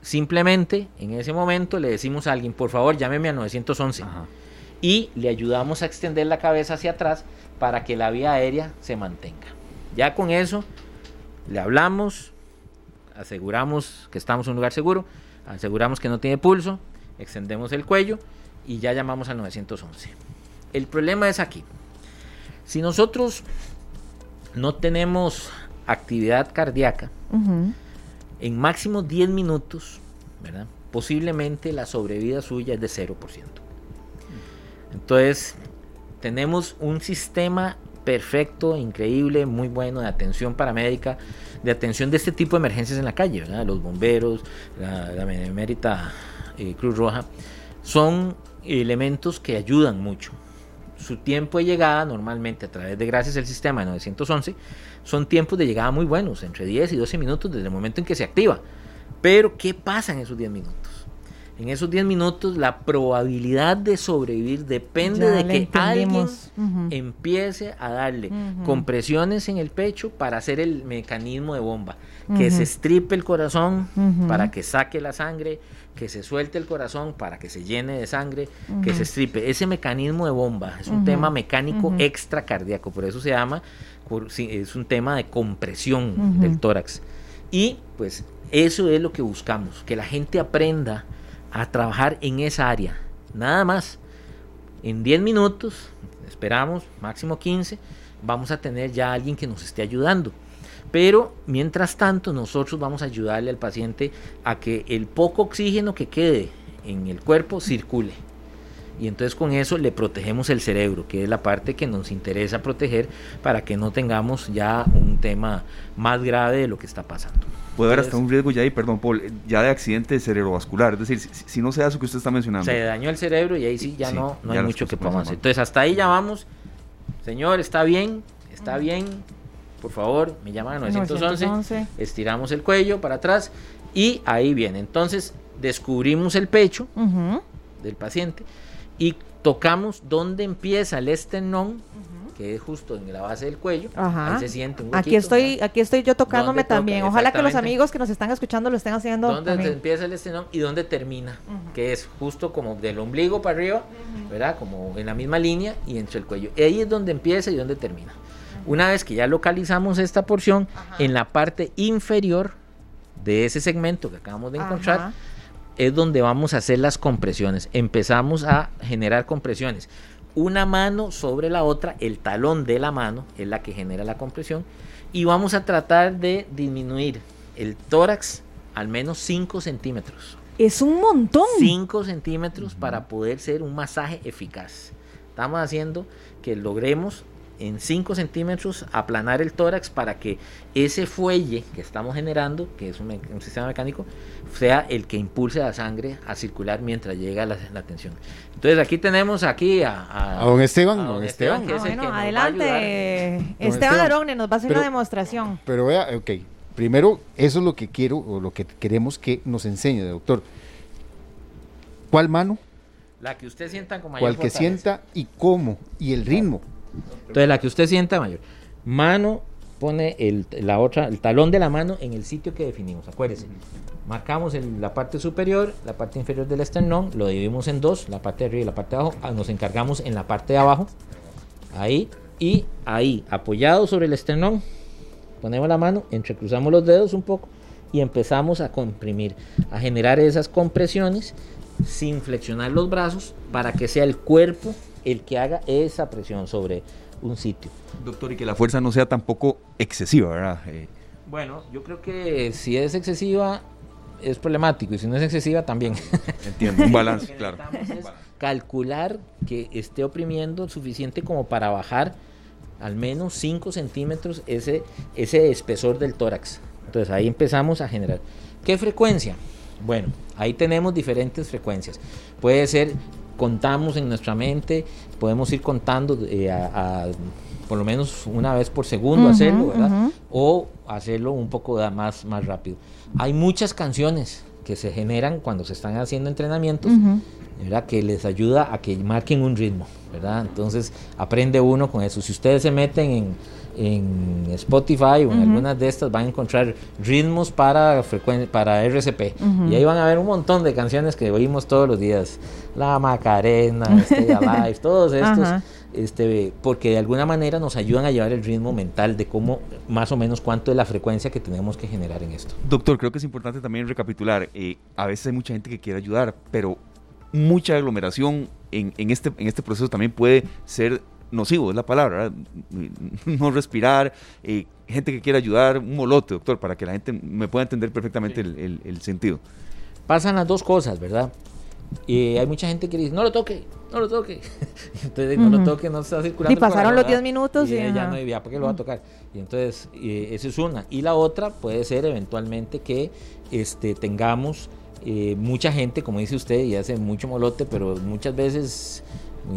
Speaker 5: simplemente en ese momento le decimos a alguien, por favor, llámeme a 911. Y le ayudamos a extender la cabeza hacia atrás para que la vía aérea se mantenga. Ya con eso, le hablamos, aseguramos que estamos en un lugar seguro, aseguramos que no tiene pulso, extendemos el cuello y ya llamamos al 911. El problema es aquí. Si nosotros no tenemos actividad cardíaca, en máximo 10 minutos, ¿verdad? posiblemente la sobrevida suya es de 0%. Entonces, tenemos un sistema perfecto, increíble, muy bueno de atención paramédica, de atención de este tipo de emergencias en la calle, los bomberos, la, la eh, Cruz Roja, son elementos que ayudan mucho. Su tiempo de llegada, normalmente a través de gracias al sistema de 911, son tiempos de llegada muy buenos, entre 10 y 12 minutos desde el momento en que se activa. Pero, ¿qué pasa en esos 10 minutos? En esos 10 minutos la probabilidad de sobrevivir depende de que alguien empiece a darle compresiones en el pecho para hacer el mecanismo de bomba, que se estripe el corazón para que saque la sangre, que se suelte el corazón para que se llene de sangre, que se estripe. Ese mecanismo de bomba es un tema mecánico extracardíaco, por eso se llama, es un tema de compresión del tórax. Y pues eso es lo que buscamos, que la gente aprenda a trabajar en esa área. Nada más. En 10 minutos, esperamos, máximo 15, vamos a tener ya alguien que nos esté ayudando. Pero mientras tanto nosotros vamos a ayudarle al paciente a que el poco oxígeno que quede en el cuerpo circule. Y entonces con eso le protegemos el cerebro, que es la parte que nos interesa proteger para que no tengamos ya un tema más grave de lo que está pasando.
Speaker 1: Puede haber hasta un riesgo ya ahí, perdón, Paul, ya de accidente cerebrovascular. Es decir, si, no se da eso que usted está mencionando.
Speaker 5: Se dañó el cerebro y ahí sí ya no, no hay mucho que podamos hacer. Entonces hasta ahí llamamos, señor, está bien, está bien, por favor, me llaman a 911, estiramos el cuello para atrás y ahí viene. Entonces descubrimos el pecho del paciente y tocamos donde empieza el esternón, que es justo en la base del cuello. Ahí se siente un
Speaker 2: Aquí estoy, aquí estoy yo tocándome también. Ojalá que los amigos que nos están escuchando lo estén haciendo.
Speaker 5: Donde empieza el esternón y donde termina, que es justo como del ombligo para arriba, ¿verdad? Como en la misma línea y entre el cuello. Ahí es donde empieza y donde termina. Una vez que ya localizamos esta porción, en la parte inferior de ese segmento que acabamos de encontrar, es donde vamos a hacer las compresiones. Empezamos a generar compresiones. Una mano sobre la otra, el talón de la mano es la que genera la compresión. Y vamos a tratar de disminuir el tórax al menos 5 centímetros.
Speaker 2: Es un montón.
Speaker 5: 5 centímetros para poder ser un masaje eficaz. Estamos haciendo que logremos en 5 centímetros aplanar el tórax para que ese fuelle que estamos generando, que es un, sistema mecánico, sea el que impulse la sangre a circular mientras llega la, tensión. Entonces aquí tenemos aquí a,
Speaker 3: a, don Esteban. don Esteban,
Speaker 2: adelante. Esteban Arone nos va a hacer una demostración.
Speaker 3: Pero vea, ok, primero eso es lo que quiero o lo que queremos que nos enseñe, doctor. ¿Cuál mano?
Speaker 5: La que usted sienta como
Speaker 3: mayor Cual que sienta y cómo y el ritmo.
Speaker 5: Entonces la que usted sienta mayor. Mano pone el, la otra, el talón de la mano en el sitio que definimos, acuérdese. Marcamos la parte superior, la parte inferior del esternón, lo dividimos en dos, la parte de arriba y la parte de abajo. Ah, nos encargamos en la parte de abajo, ahí y ahí, apoyado sobre el esternón, ponemos la mano, entrecruzamos los dedos un poco y empezamos a comprimir, a generar esas compresiones sin flexionar los brazos para que sea el cuerpo el que haga esa presión sobre un sitio.
Speaker 1: Doctor, y que la fuerza no sea tampoco excesiva, ¿verdad? Eh,
Speaker 5: bueno, yo creo que si es excesiva es problemático y si no es excesiva también.
Speaker 1: Entiendo, un balance, claro.
Speaker 5: calcular que esté oprimiendo suficiente como para bajar al menos 5 centímetros ese, ese espesor del tórax. Entonces ahí empezamos a generar. ¿Qué frecuencia? Bueno, ahí tenemos diferentes frecuencias. Puede ser contamos en nuestra mente, podemos ir contando eh, a, por lo menos una vez por segundo hacerlo, ¿verdad? O hacerlo un poco más, más rápido. Hay muchas canciones que se generan cuando se están haciendo entrenamientos, ¿verdad? que les ayuda a que marquen un ritmo. ¿verdad? Entonces aprende uno con eso. Si ustedes se meten en, en Spotify o en algunas de estas van a encontrar ritmos para, para RCP. Y ahí van a ver un montón de canciones que oímos todos los días. La Macarena, Stay Alive, todos estos. Este, porque de alguna manera nos ayudan a llevar el ritmo mental de cómo, más o menos, cuánto es la frecuencia que tenemos que generar en esto.
Speaker 1: Doctor, creo que es importante también recapitular. Eh, a veces hay mucha gente que quiere ayudar, pero mucha aglomeración en, en, este, en este proceso también puede ser nocivo, es la palabra, no respirar, eh, gente que quiere ayudar, un molote, doctor, para que la gente me pueda entender perfectamente el, sentido.
Speaker 5: Pasan las dos cosas, ¿verdad? Y hay mucha gente que dice, no lo toque, no lo toque. entonces, no lo toque, no está circulando.
Speaker 2: Y pasaron los 10 minutos
Speaker 5: y, ya no hay ¿para qué lo va a tocar? Y entonces, esa es una. Y la otra puede ser eventualmente que este, tengamos eh, mucha gente, como dice usted, y hace mucho molote, pero muchas veces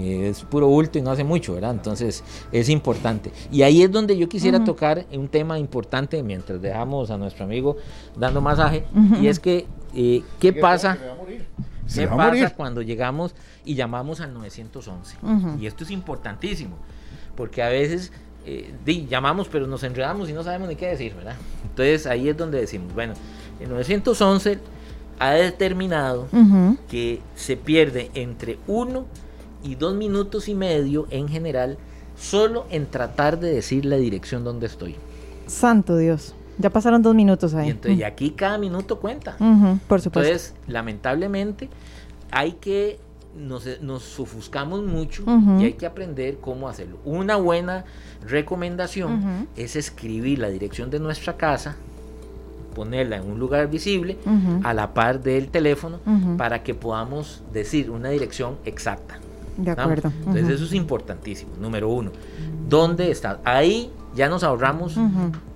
Speaker 5: es puro bulto y no hace mucho, ¿verdad? Entonces es importante. Y ahí es donde yo quisiera tocar un tema importante mientras dejamos a nuestro amigo dando masaje, y es que, eh, ¿qué pasa? ¿Qué pasa cuando llegamos y llamamos al 911? Y esto es importantísimo, porque a veces eh, llamamos pero nos enredamos y no sabemos ni qué decir, ¿verdad? Entonces ahí es donde decimos, bueno, el 911 ha determinado que se pierde entre uno y dos minutos y medio en general solo en tratar de decir la dirección donde estoy.
Speaker 2: Santo Dios. Ya pasaron dos minutos ahí.
Speaker 5: Y, entonces, aquí cada minuto cuenta.
Speaker 2: por supuesto.
Speaker 5: Entonces, lamentablemente, hay que, nos, nos ofuscamos mucho y hay que aprender cómo hacerlo. Una buena recomendación es escribir la dirección de nuestra casa ponerla en un lugar visible a la par del teléfono para que podamos decir una dirección exacta.
Speaker 2: De acuerdo.
Speaker 5: Entonces eso es importantísimo. Número uno, ¿dónde está? Ahí ya nos ahorramos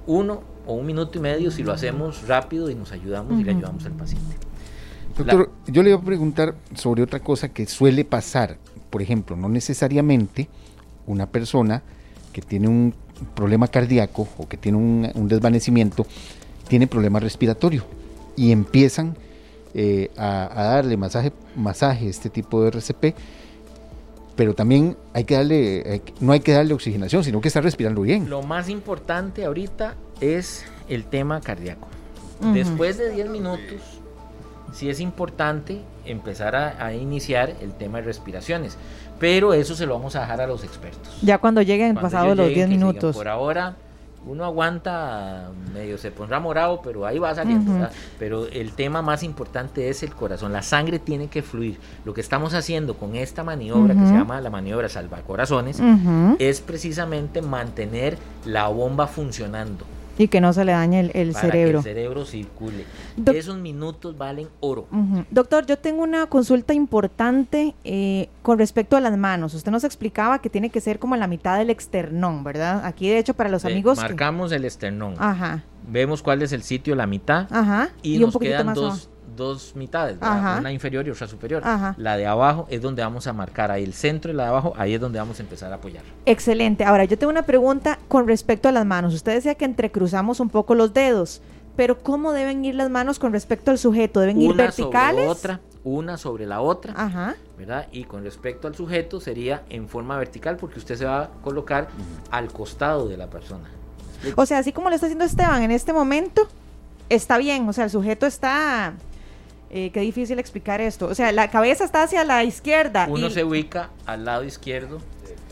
Speaker 5: uno o un minuto y medio si lo hacemos rápido y nos ayudamos y le ayudamos al paciente.
Speaker 3: Doctor, yo le voy a preguntar sobre otra cosa que suele pasar. Por ejemplo, no necesariamente una persona que tiene un problema cardíaco o que tiene un, desvanecimiento tiene problema respiratorio y empiezan eh, a, darle masaje, masaje, este tipo de RCP pero también hay que darle, no hay que darle oxigenación, sino que está respirando bien.
Speaker 5: Lo más importante ahorita es el tema cardíaco. Después de 10 minutos, sí es importante empezar a, iniciar el tema de respiraciones, pero eso se lo vamos a dejar a los expertos.
Speaker 2: Ya cuando lleguen pasados los 10 minutos.
Speaker 5: por ahora uno aguanta, medio se pondrá morado, pero ahí va saliendo. Pero el tema más importante es el corazón. La sangre tiene que fluir. Lo que estamos haciendo con esta maniobra, que se llama la maniobra salvacorazones, es precisamente mantener la bomba funcionando.
Speaker 2: Y que no se le dañe el, cerebro.
Speaker 5: Que el cerebro circule. Esos minutos valen oro.
Speaker 2: Doctor, yo tengo una consulta importante eh, con respecto a las manos. Usted nos explicaba que tiene que ser como la mitad del externón, ¿verdad? Aquí, de hecho, para los amigos.
Speaker 5: Marcamos el esternón. Ajá. Vemos cuál es el sitio, la mitad.
Speaker 2: Ajá.
Speaker 5: Y, nos quedan dos dos mitades, una inferior y otra superior. La de abajo es donde vamos a marcar, ahí el centro y la de abajo, ahí es donde vamos a empezar a apoyar.
Speaker 2: Excelente. Ahora, yo tengo una pregunta con respecto a las manos. Usted decía que entrecruzamos un poco los dedos, pero ¿cómo deben ir las manos con respecto al sujeto? ¿Deben ir verticales?
Speaker 5: Sobre otra, una sobre la otra, Ajá. ¿verdad? Y con respecto al sujeto sería en forma vertical porque usted se va a colocar al costado de la persona.
Speaker 2: O sea, así como lo está haciendo Esteban en este momento, está bien, o sea, el sujeto está eh, qué difícil explicar esto. O sea, la cabeza está hacia la izquierda.
Speaker 5: Uno se ubica al lado izquierdo,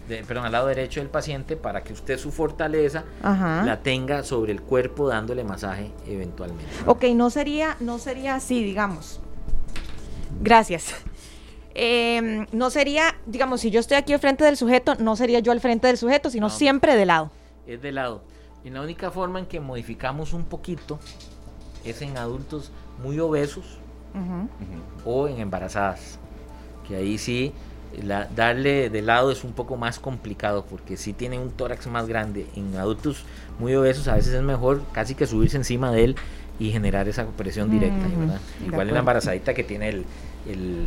Speaker 5: perdón, al lado derecho del paciente para que usted su fortaleza la tenga sobre el cuerpo dándole masaje eventualmente.
Speaker 2: Ok, no sería, no sería así, digamos. Gracias. Em, no sería, digamos, si yo estoy aquí al frente del sujeto, no sería yo al frente del sujeto, sino siempre de lado.
Speaker 5: Es de lado. Y la única forma en que modificamos un poquito es en adultos muy obesos o en embarazadas. Que ahí sí, darle de lado es un poco más complicado porque si tienen un tórax más grande. En adultos muy obesos a veces es mejor casi que subirse encima de él y generar esa presión directa. Igual en la embarazadita que tiene el,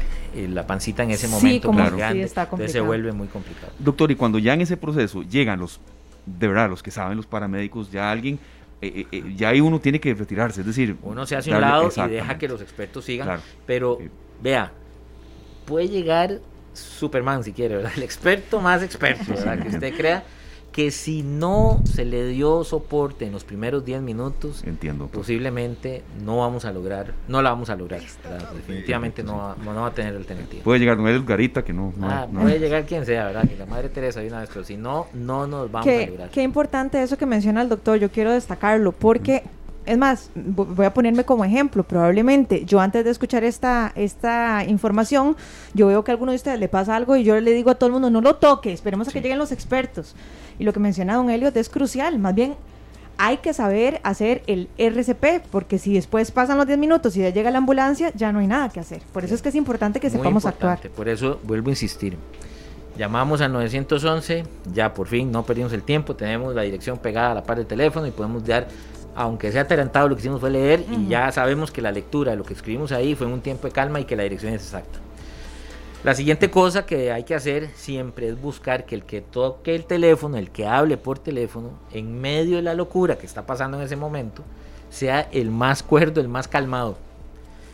Speaker 5: la pancita en ese momento entonces se vuelve muy complicado.
Speaker 1: Doctor, y cuando ya en ese proceso llegan los, de verdad, los que saben, los paramédicos, ya alguien eh, eh, ya ahí uno tiene que retirarse, es decir...
Speaker 5: Uno se hace un lado y deja que los expertos sigan, pero vea, puede llegar Superman si quiere, ¿verdad? El experto más experto, ¿verdad? Que usted crea que si no se le dio soporte en los primeros 10 minutos,
Speaker 1: Entiendo,
Speaker 5: posiblemente no vamos a lograr, no la vamos a lograr. Definitivamente no va, no va a tener alternativa.
Speaker 1: Puede llegar Noel Garita, que no.
Speaker 5: ah, puede llegar quien sea, ¿verdad? Que la Madre Teresa hay una vez, pero si no, no nos vamos a lograr.
Speaker 2: Qué importante eso que menciona el doctor, yo quiero destacarlo, porque es más, voy a ponerme como ejemplo, probablemente yo antes de escuchar esta, esta información, yo veo que a alguno de ustedes le pasa algo y yo le digo a todo el mundo, no lo toque, esperemos a que lleguen los expertos. Y lo que menciona don Elliot es crucial, más bien hay que saber hacer el RCP, porque si después pasan los 10 minutos y ya llega la ambulancia, ya no hay nada que hacer. Por eso es que es importante que sepamos actuar.
Speaker 5: Por eso vuelvo a insistir. Llamamos al 911, ya por fin no perdimos el tiempo, tenemos la dirección pegada a la par del teléfono y podemos dar aunque sea atarantado, lo que hicimos fue leer y ya sabemos que la lectura lo que escribimos ahí fue en un tiempo de calma y que la dirección es exacta. La siguiente cosa que hay que hacer siempre es buscar que el que toque el teléfono, el que hable por teléfono, en medio de la locura que está pasando en ese momento, sea el más cuerdo, el más calmado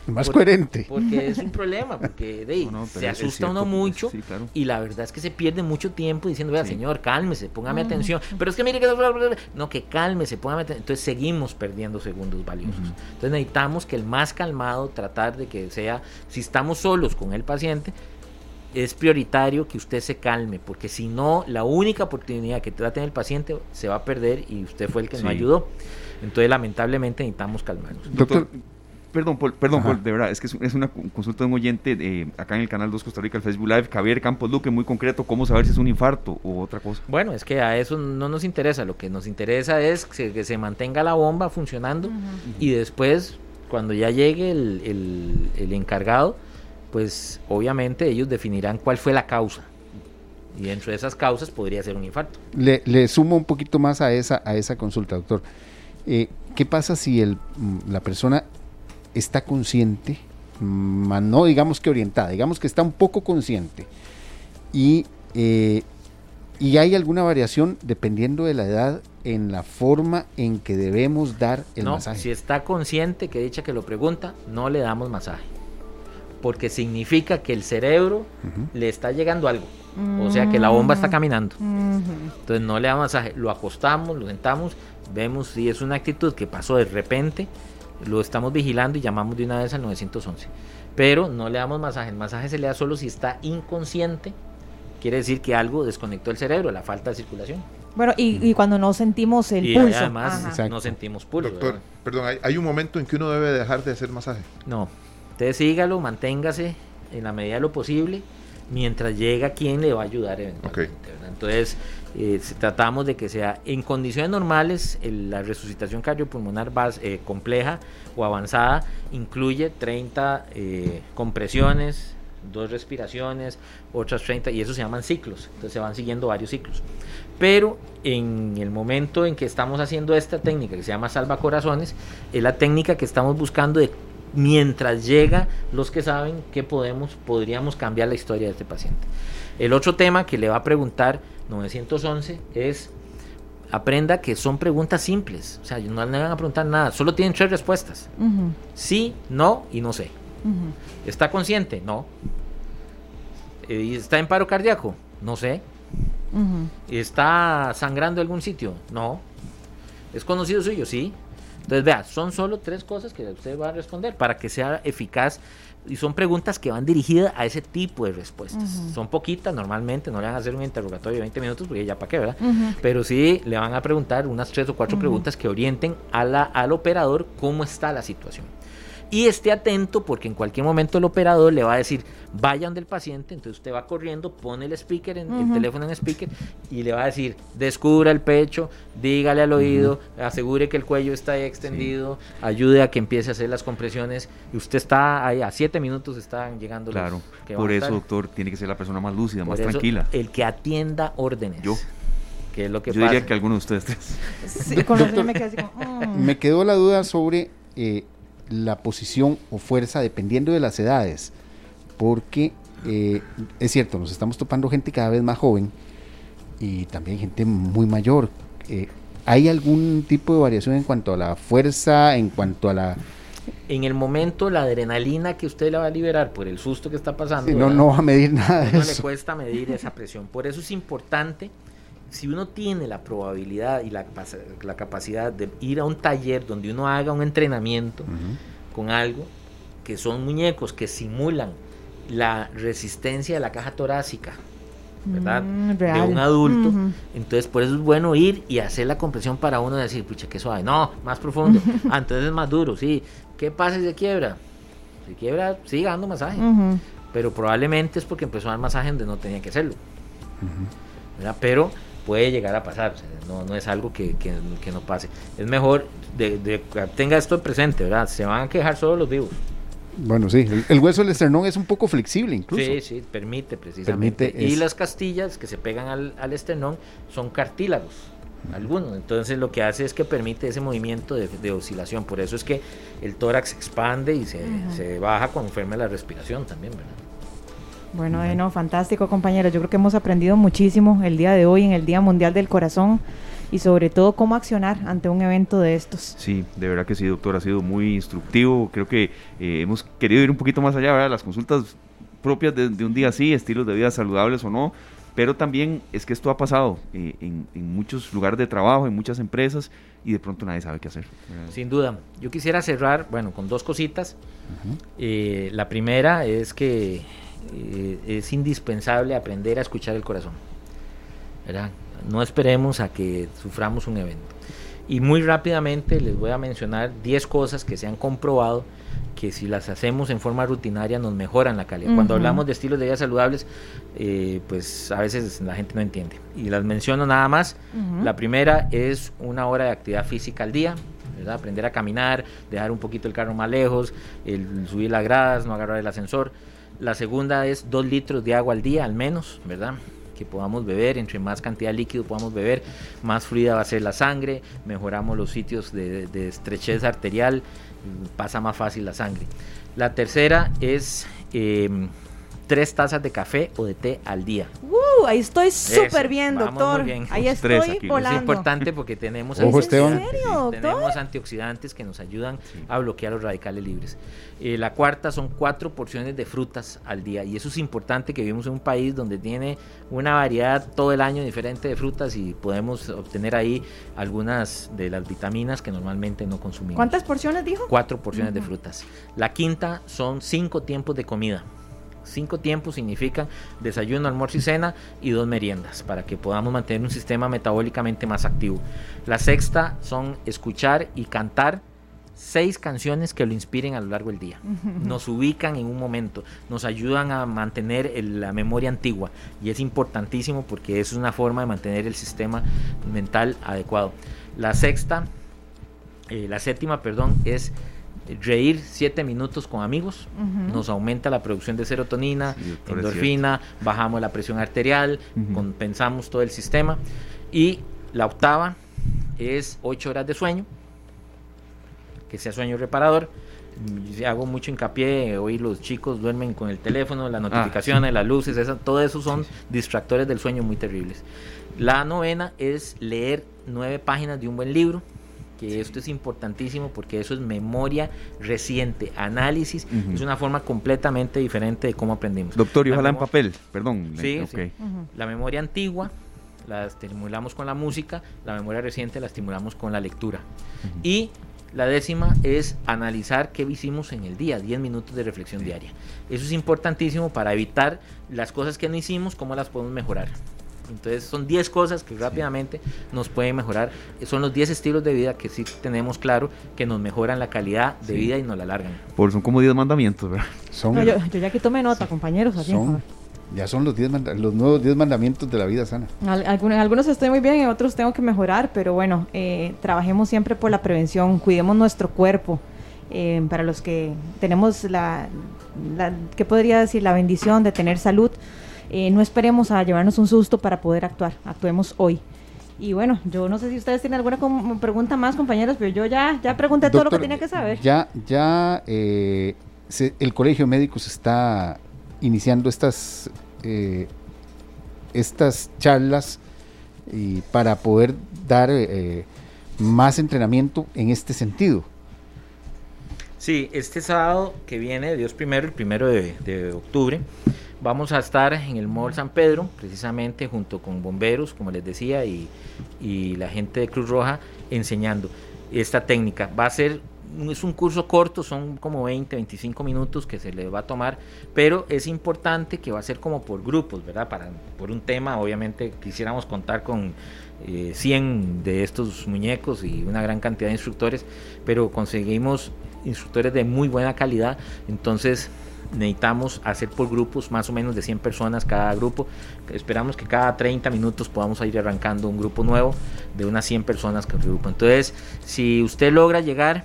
Speaker 3: más coherente.
Speaker 5: Porque es un problema, porque se asusta uno mucho y la verdad es que se pierde mucho tiempo diciendo, vea, señor, cálmese, póngame atención. Pero es que mire que... No, que cálmese, póngame atención. Entonces seguimos perdiendo segundos valiosos. Entonces necesitamos que el más calmado, tratar de que sea, si estamos solos con el paciente, es prioritario que usted se calme, porque si no, la única oportunidad que va a tener el paciente se va a perder y usted fue el que no ayudó. Entonces, lamentablemente, necesitamos calmarnos.
Speaker 1: Doctor, Perdón, perdón, de verdad, es que es, una consulta de un oyente eh, acá en el canal 2 Costa Rica, el Facebook Live, Javier Campos Luque, muy concreto, ¿cómo saber si es un infarto u otra cosa?
Speaker 5: Bueno, es que a eso no nos interesa, lo que nos interesa es que, se mantenga la bomba funcionando y después, cuando ya llegue el, encargado, pues obviamente ellos definirán cuál fue la causa. Y dentro de esas causas podría ser un infarto.
Speaker 3: Le, sumo un poquito más a esa, a esa consulta, doctor. Eh, ¿Qué pasa si el, mm, la persona está consciente, no digamos que orientada, digamos que está un poco consciente y, eh, y hay alguna variación dependiendo de la edad en la forma en que debemos dar el
Speaker 5: no,
Speaker 3: masaje.
Speaker 5: Si está consciente, que dicha que lo pregunta, no le damos masaje. Porque significa que el cerebro le está llegando algo. O sea que la bomba está caminando. Entonces no le damos masaje. Lo acostamos, lo sentamos, vemos si es una actitud que pasó de repente lo estamos vigilando y llamamos de una vez al 911. Pero no le damos masaje, el masaje se le da solo si está inconsciente, quiere decir que algo desconectó el cerebro, la falta de circulación.
Speaker 2: Bueno, y, cuando no sentimos el pulso.
Speaker 5: Además, no sentimos pulso.
Speaker 4: Doctor, perdón, ¿hay, ¿hay, un momento en que uno debe dejar de hacer masaje?
Speaker 5: No, usted sígalo, manténgase en la medida de lo posible mientras llega quien le va a ayudar eventualmente. Entonces, eh, tratamos de que sea en condiciones normales, la resucitación cardiopulmonar eh, compleja o avanzada incluye 30 eh, compresiones, dos respiraciones, otras 30, y eso se llaman ciclos, entonces se van siguiendo varios ciclos. Pero en el momento en que estamos haciendo esta técnica que se llama salva corazones, es la técnica que estamos buscando de mientras llega los que saben que podemos, podríamos cambiar la historia de este paciente. El otro tema que le va a preguntar 911 es aprenda que son preguntas simples. O sea, no le van a preguntar nada. Solo tienen tres respuestas. Sí, no y no sé. ¿Está consciente? No. ¿Está en paro cardíaco? No sé. ¿Está sangrando en algún sitio? No. ¿Es conocido suyo? Sí. Entonces, vea, son solo tres cosas que usted va a responder para que sea eficaz y son preguntas que van dirigidas a ese tipo de respuestas. Son poquitas normalmente, no le van a hacer un interrogatorio de 20 minutos porque ya para qué, ¿verdad? Pero sí le van a preguntar unas tres o cuatro preguntas que orienten a la, al operador cómo está la situación y esté atento porque en cualquier momento el operador le va a decir vaya donde el paciente, entonces usted va corriendo, pone el speaker, en, el teléfono en speaker y le va a decir descubra el pecho, dígale al oído, asegure que el cuello está extendido, ayude a que empiece a hacer las compresiones y usted está ahí a siete minutos están llegando
Speaker 1: claro, por eso doctor tiene que ser la persona más lúcida, más tranquila.
Speaker 5: El que atienda órdenes.
Speaker 1: Yo.
Speaker 5: Que es lo que
Speaker 1: Yo diría que alguno de ustedes
Speaker 3: Sí, me, mm". me quedó la duda sobre eh, la posición o fuerza dependiendo de las edades, porque eh, es cierto, nos estamos topando gente cada vez más joven y también gente muy mayor. Eh, ¿hay algún tipo de variación en cuanto a la fuerza, en cuanto a la
Speaker 5: en el momento la adrenalina que usted le va a liberar por el susto que está pasando.
Speaker 3: no, no va a medir nada
Speaker 5: de no le cuesta medir esa presión. Por eso es importante, si uno tiene la probabilidad y la, la capacidad de ir a un taller donde uno haga un entrenamiento con algo, que son muñecos que simulan la resistencia de la caja torácica, ¿verdad? Mm, de un adulto. Entonces, por eso es bueno ir y hacer la compresión para uno decir, pucha, qué suave. No, más profundo. ah, entonces es más duro, sí. ¿Qué pasa si se quiebra? Si quiebra, sigue dando masaje. Pero probablemente es porque empezó a dar masaje donde no tenía que hacerlo. Pero puede llegar a pasar. no, no es algo que, que, no pase. Es mejor de, de, tenga esto presente, ¿verdad? Se van a quejar solo los vivos.
Speaker 3: Bueno, sí, el, hueso del esternón es un poco flexible incluso.
Speaker 5: Sí, sí, permite precisamente. y las castillas que se pegan al, al esternón son cartílagos algunos. Entonces lo que hace es que permite ese movimiento de, oscilación. Por eso es que el tórax se expande y se, baja conforme la respiración también, ¿verdad?
Speaker 2: Bueno, no, fantástico compañeros. Yo creo que hemos aprendido muchísimo el día de hoy en el Día Mundial del Corazón y sobre todo cómo accionar ante un evento de estos.
Speaker 1: Sí, de verdad que sí, doctor, ha sido muy instructivo. Creo que eh, hemos querido ir un poquito más allá, ¿verdad? Las consultas propias de, de un día así, estilos de vida saludables o no, pero también es que esto ha pasado eh, en, muchos lugares de trabajo, en muchas empresas, y de pronto nadie sabe qué hacer.
Speaker 5: Sin duda. Yo quisiera cerrar, bueno, con dos cositas. Eh, la primera es que eh, es indispensable aprender a escuchar el corazón. ¿verdad? No esperemos a que suframos un evento. Y muy rápidamente les voy a mencionar 10 cosas que se han comprobado que si las hacemos en forma rutinaria nos mejoran la calidad. Cuando hablamos de estilos de vida saludables, eh, pues a veces la gente no entiende. Y las menciono nada más. La primera es una hora de actividad física al día. ¿verdad? Aprender a caminar, dejar un poquito el carro más lejos, el subir las gradas, no agarrar el ascensor. La segunda es dos litros de agua al día al menos, ¿verdad? que podamos beber, entre más cantidad de líquido podamos beber, más fluida va a ser la sangre, mejoramos los sitios de, estrechez arterial, pasa más fácil la sangre. La tercera es em, tres tazas de café o de té al día.
Speaker 2: Uh, ahí estoy súper bien, doctor. Ahí estoy volando.
Speaker 5: Es importante porque tenemos, tenemos antioxidantes que nos ayudan a bloquear los radicales libres. Eh, la cuarta son cuatro porciones de frutas al día y eso es importante que vivimos en un país donde tiene una variedad todo el año diferente de frutas y podemos obtener ahí algunas de las vitaminas que normalmente no consumimos.
Speaker 2: ¿Cuántas porciones dijo?
Speaker 5: Cuatro porciones de frutas. La quinta son cinco tiempos de comida. Cinco tiempos significan desayuno, almuerzo y cena y dos meriendas para que podamos mantener un sistema metabólicamente más activo. La sexta son escuchar y cantar seis canciones que lo inspiren a lo largo del día. Nos ubican en un momento, nos ayudan a mantener la memoria antigua y es importantísimo porque es una forma de mantener el sistema mental adecuado. La sexta, eh, la séptima, perdón, es reír siete minutos con amigos, nos aumenta la producción de serotonina, endorfina, bajamos la presión arterial, compensamos todo el sistema. Y la octava es ocho horas de sueño, que sea sueño reparador. Hago mucho hincapié, hoy los chicos duermen con el teléfono, las ah, notificaciones, las luces, todo eso son distractores del sueño muy terribles. La novena es leer nueve páginas de un buen libro que esto es importantísimo porque eso es memoria reciente, análisis, es una forma completamente diferente de cómo aprendimos.
Speaker 1: Doctor, y ojalá en papel, perdón.
Speaker 5: Sí, La memoria antigua la estimulamos con la música, la memoria reciente la estimulamos con la lectura. Y la décima es analizar qué hicimos en el día, 10 minutos de reflexión diaria. Eso es importantísimo para evitar las cosas que no hicimos, cómo las podemos mejorar. Entonces son 10 cosas que rápidamente nos pueden mejorar. Son los 10 estilos de vida que sí tenemos claro que nos mejoran la calidad de vida y nos la alargan.
Speaker 1: Por son como 10 mandamientos, ¿verdad?
Speaker 2: Son, yo, ya que tomé nota, compañeros.
Speaker 3: ya son los, diez los nuevos 10 mandamientos de la vida sana.
Speaker 2: algunos, algunos estoy muy bien, en otros tengo que mejorar, pero bueno, eh, trabajemos siempre por la prevención, cuidemos nuestro cuerpo. Eh, para los que tenemos la, la, ¿qué podría decir? La bendición de tener salud eh, no esperemos a llevarnos un susto para poder actuar, actuemos hoy. Y bueno, yo no sé si ustedes tienen alguna pregunta más, compañeros, pero yo ya, ya pregunté todo lo que tenía que saber.
Speaker 3: Ya, ya eh, el Colegio Médico se está iniciando estas, eh, estas charlas y para poder dar más entrenamiento en este sentido.
Speaker 5: Sí, este sábado que viene, Dios primero, el primero de, octubre, vamos a estar en el Mall San Pedro, precisamente junto con bomberos, como les decía, y, y la gente de Cruz Roja enseñando esta técnica. Va a ser es un curso corto, son como 20, 25 minutos que se le va a tomar, pero es importante que va a ser como por grupos, ¿verdad? Para, por un tema, obviamente quisiéramos contar con 100 eh, de estos muñecos y una gran cantidad de instructores, pero conseguimos instructores de muy buena calidad, entonces necesitamos hacer por grupos más o menos de 100 personas cada grupo. Esperamos que cada 30 minutos podamos ir arrancando un grupo nuevo de unas 100 personas cada grupo. Entonces, si usted logra llegar,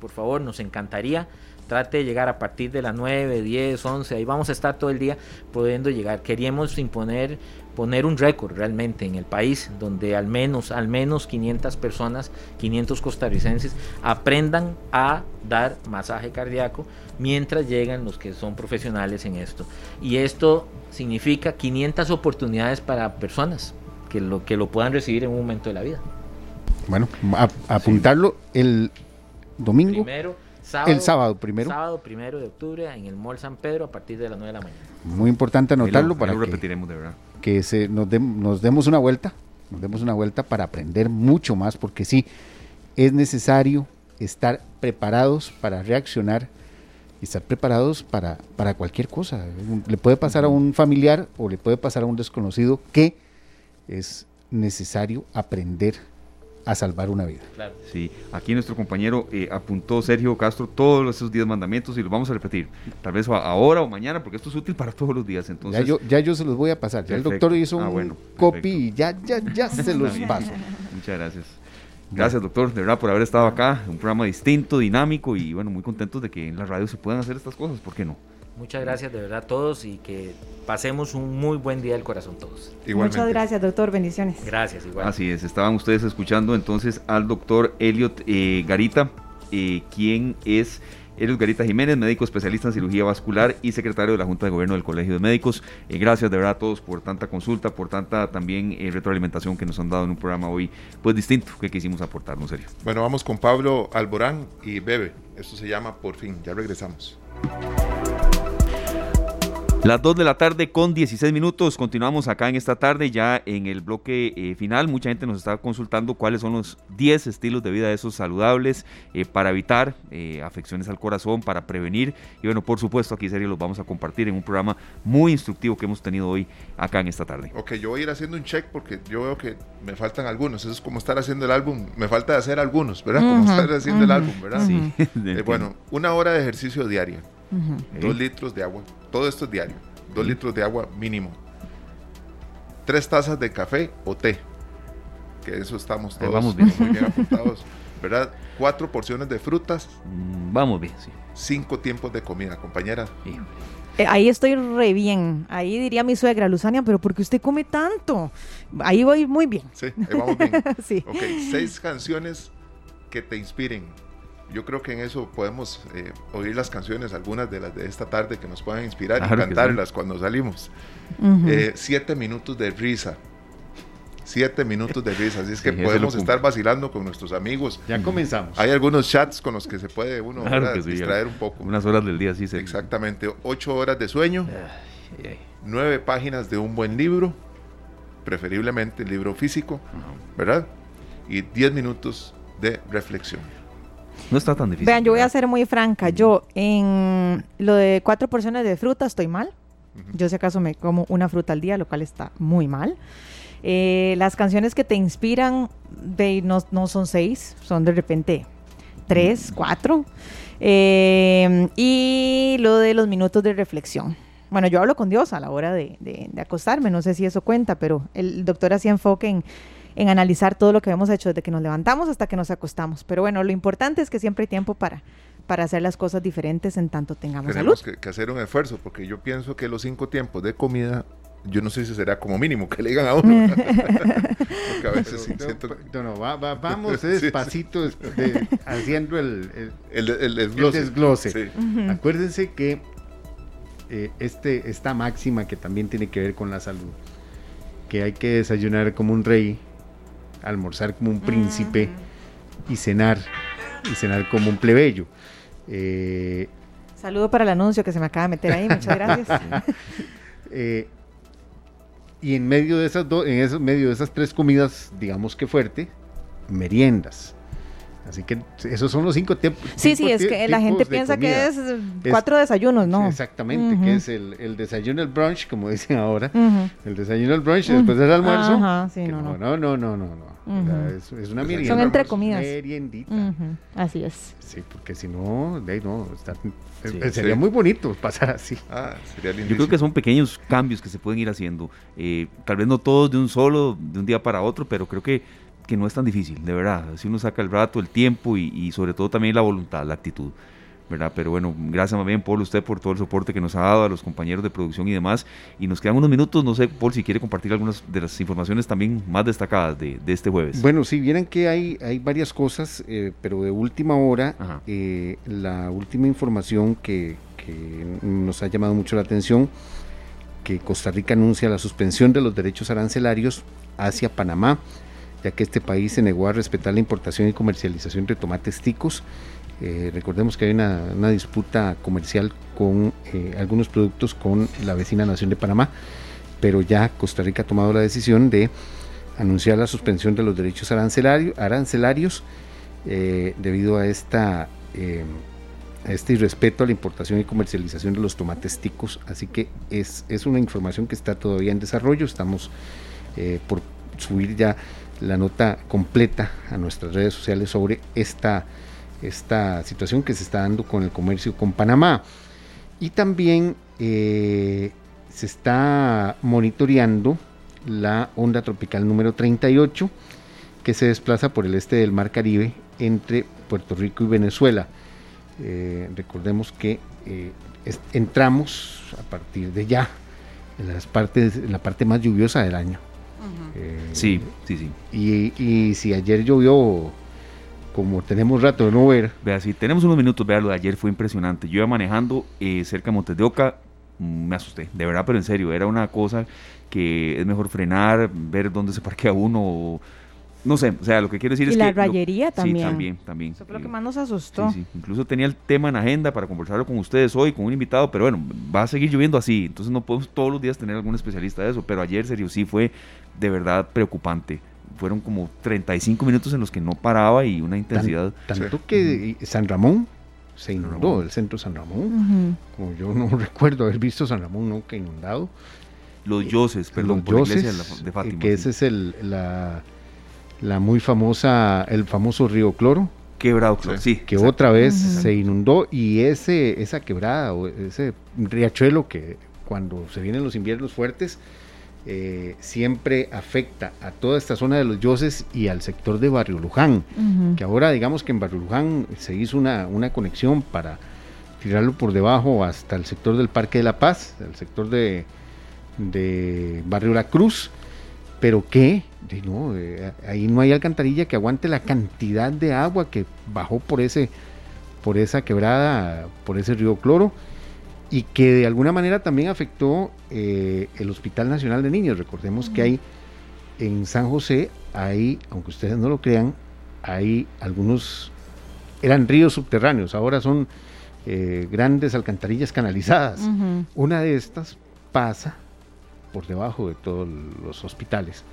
Speaker 5: por favor, nos encantaría. Trate de llegar a partir de las 9, 10, 11, ahí vamos a estar todo el día pudiendo llegar. Queríamos imponer poner un récord realmente en el país donde al menos al menos 500 personas, 500 costarricenses aprendan a dar masaje cardíaco mientras llegan los que son profesionales en esto. Y esto significa 500 oportunidades para personas que lo que lo puedan recibir en un momento de la vida.
Speaker 3: Bueno, apuntarlo el domingo.
Speaker 5: Primero, sábado,
Speaker 3: el sábado primero.
Speaker 5: Sábado primero de octubre en el Mall San Pedro a partir de las 9 de la mañana.
Speaker 3: Muy importante anotarlo para
Speaker 1: lo repetiremos de verdad
Speaker 3: que se, nos, nos demos una vuelta, nos demos una vuelta para aprender mucho más, porque sí, es necesario estar preparados para reaccionar y estar preparados para, para cualquier cosa. Le puede pasar a un familiar o le puede pasar a un desconocido que es necesario aprender a salvar una vida.
Speaker 1: Claro. Sí, aquí nuestro compañero eh, apuntó Sergio Castro todos esos 10 mandamientos y los vamos a repetir, tal vez ahora o mañana, porque esto es útil para todos los días. Entonces,
Speaker 3: ya yo, ya yo se los voy a pasar. Ya el doctor hizo ah, un copy y ya, ya, ya se los paso.
Speaker 1: Muchas gracias. Gracias, doctor, de verdad, por haber estado acá. Un programa distinto, dinámico y bueno, muy contentos de que en la radio se puedan hacer estas cosas. ¿Por qué no?
Speaker 5: Muchas gracias de verdad a todos y que pasemos un muy buen día del corazón todos.
Speaker 2: Muchas gracias, doctor. Bendiciones.
Speaker 5: Gracias, igual.
Speaker 1: Así es, estaban ustedes escuchando entonces al doctor Elliot eh, Garita, eh, quien es Elliot Garita Jiménez, médico especialista en cirugía vascular y secretario de la Junta de Gobierno del Colegio de Médicos. Eh, gracias de verdad a todos por tanta consulta, por tanta también retroalimentación que nos han dado en un programa hoy pues distinto que quisimos aportar, ¿no serio?
Speaker 4: Bueno, vamos con Pablo Alborán y Bebe. Esto se llama Por fin. Ya regresamos.
Speaker 1: Las 2 de la tarde con 16 minutos. Continuamos acá en esta tarde ya en el bloque eh, final. Mucha gente nos está consultando cuáles son los 10 estilos de vida de esos saludables eh, para evitar eh, afecciones al corazón, para prevenir. Y bueno, por supuesto, aquí serio los vamos a compartir en un programa muy instructivo que hemos tenido hoy acá en esta tarde.
Speaker 4: Ok, yo voy a ir haciendo un check porque yo veo que me faltan algunos. Eso es como estar haciendo el álbum. Me falta hacer algunos, ¿verdad? como estar haciendo el álbum, ¿verdad? Sí. bueno, una hora de ejercicio Dos litros de agua. Todo esto es diario. Dos litros de agua mínimo. Tres tazas de café o té. Que eso estamos todos
Speaker 1: vamos bien.
Speaker 4: muy bien apuntados. ¿Verdad? Cuatro porciones de frutas.
Speaker 1: Mm, vamos bien, sí.
Speaker 4: Cinco tiempos de comida, compañera.
Speaker 2: Eh, ahí estoy re bien. Ahí diría mi suegra, Luzania, pero ¿por qué usted come tanto? Ahí voy muy bien.
Speaker 4: Sí, ahí vamos bien. sí. Ok, seis canciones que te inspiren yo creo que en eso podemos eh, oír las canciones, algunas de las de esta tarde que nos puedan inspirar y cantarlas cuando salimos. Eh, siete minutos de risa. Siete minutos de risa. Así es que podemos estar vacilando con nuestros amigos.
Speaker 3: Ya comenzamos.
Speaker 4: Hay algunos chats con los que se puede uno distraer un poco.
Speaker 1: Unas horas del día, sí.
Speaker 4: Exactamente. Ocho horas de sueño. Nueve páginas de un buen libro. Preferiblemente libro físico. ¿Verdad? Y diez minutos de reflexión.
Speaker 1: No está tan difícil.
Speaker 2: Vean, yo voy a ser muy franca. Yo en lo de cuatro porciones de fruta estoy mal. Yo si acaso me como una fruta al día, lo cual está muy mal. Eh, las canciones que te inspiran no, no, son seis, son de repente tres, cuatro. Eh, y lo de los minutos de reflexión. Bueno, yo hablo con Dios a la hora de, de acostarme, no sé si eso cuenta, pero el doctor hacía enfoque en en analizar todo lo que hemos hecho desde que nos levantamos hasta que nos acostamos. Pero bueno, lo importante es que siempre hay tiempo para, para hacer las cosas diferentes en tanto tengamos
Speaker 4: Tenemos
Speaker 2: salud.
Speaker 4: Que, que hacer un esfuerzo, porque yo pienso que los cinco tiempos de comida yo no sé si será como mínimo que le digan a uno. Porque
Speaker 3: a veces siento... no, vamos despacito haciendo el, el, el, desglose. Acuérdense que eh, este, esta máxima que también tiene que ver con la salud, que hay que desayunar como un rey, almorzar como un príncipe y cenar, y cenar como un plebeyo.
Speaker 2: Eh, Saludo para el anuncio que se me acaba de meter ahí, muchas gracias.
Speaker 3: Eh, y en medio de esas dos, en esos medio de esas tres comidas, digamos que fuerte, meriendas. Así que esos son los cinco tiempos.
Speaker 2: Sí, sí, es que la gente piensa que es cuatro desayunos, ¿no?
Speaker 3: Exactamente, que es el, desayuno, el brunch, como dicen ahora. El desayuno, el brunch, después del almuerzo. Ajá, sí, no, no, no, no, no, no. es, una merienda.
Speaker 2: Son entre comidas.
Speaker 3: Meriendita.
Speaker 2: Así es.
Speaker 3: Sí, porque si no, de ahí no, sería muy bonito pasar así.
Speaker 1: Ah, sería Yo creo que son pequeños cambios que se pueden ir haciendo. Eh, tal vez no todos de un solo, de un día para otro, pero creo que que no es tan difícil, de verdad. Si uno saca el rato, el tiempo y, sobre todo también la voluntad, la actitud. ¿verdad? Pero bueno, gracias más bien, Paul, usted por todo el soporte que nos ha dado a los compañeros de producción y demás. Y nos quedan unos minutos, no sé, Paul, si quiere compartir algunas de las informaciones también más destacadas de, este jueves.
Speaker 3: Bueno, sí, vieran que hay, hay varias cosas, eh, pero de última hora, eh, la última información que, que nos ha llamado mucho la atención, que Costa Rica anuncia la suspensión de los derechos arancelarios hacia Panamá ya que este país se negó a respetar la importación y comercialización de tomates ticos. Eh, recordemos que hay una, disputa comercial con eh, algunos productos con la vecina nación de Panamá, pero ya Costa Rica ha tomado la decisión de anunciar la suspensión de los derechos arancelarios eh, debido a esta este irrespeto a la importación y comercialización de los tomates ticos. Así que es, es una información que está todavía en desarrollo. Estamos por subir ya la nota completa a nuestras redes sociales sobre esta, esta situación que se está dando con el comercio con Panamá. Y también eh, se está monitoreando la onda tropical número 38 que se desplaza por el este del Mar Caribe entre Puerto Rico y Venezuela. Eh, recordemos que eh, entramos a partir de ya en, las partes, en la parte más lluviosa del año.
Speaker 1: Eh, sí, sí, sí.
Speaker 3: Y, si ayer llovió, como tenemos rato de no ver.
Speaker 1: Vea, si tenemos unos minutos, vea, lo de ayer fue impresionante. Yo iba manejando eh, cerca de Montes de Oca, mm, me asusté, de verdad, pero en serio, era una cosa que es mejor frenar, ver dónde se parquea uno. No sé, o sea, lo que quiero decir es
Speaker 2: que...
Speaker 1: Y
Speaker 2: la rayería también.
Speaker 1: Sí, también, también.
Speaker 2: Eso fue lo que más nos asustó.
Speaker 1: Sí, sí. Incluso tenía el tema en agenda para conversarlo con ustedes hoy, con un invitado, pero bueno, va a seguir lloviendo así, entonces no podemos todos los días tener algún especialista de eso, pero ayer, serio, sí fue de verdad preocupante. Fueron como 35 minutos en los que no paraba y una intensidad.
Speaker 3: tanto que San Ramón se inundó, el centro San Ramón. Como yo no recuerdo haber visto San Ramón nunca inundado.
Speaker 1: Los Yoses, perdón,
Speaker 3: por la iglesia de Fátima. Que ese es el, la, la muy famosa, el famoso río Cloro.
Speaker 1: Quebrado Cloro, sí.
Speaker 3: que otra vez se inundó y ese, esa quebrada, o ese riachuelo que cuando se vienen los inviernos fuertes, eh, siempre afecta a toda esta zona de los Yoses y al sector de Barrio Luján, que ahora digamos que en Barrio Luján se hizo una, una, conexión para tirarlo por debajo hasta el sector del Parque de la Paz, el sector de, de Barrio La Cruz, pero que no, eh, ahí no hay alcantarilla que aguante la cantidad de agua que bajó por ese por esa quebrada, por ese río Cloro y que de alguna manera también afectó eh, el Hospital Nacional de Niños. Recordemos que hay en San José, hay, aunque ustedes no lo crean, hay algunos, eran ríos subterráneos, ahora son eh, grandes alcantarillas canalizadas. Una de estas pasa por debajo de todos los hospitales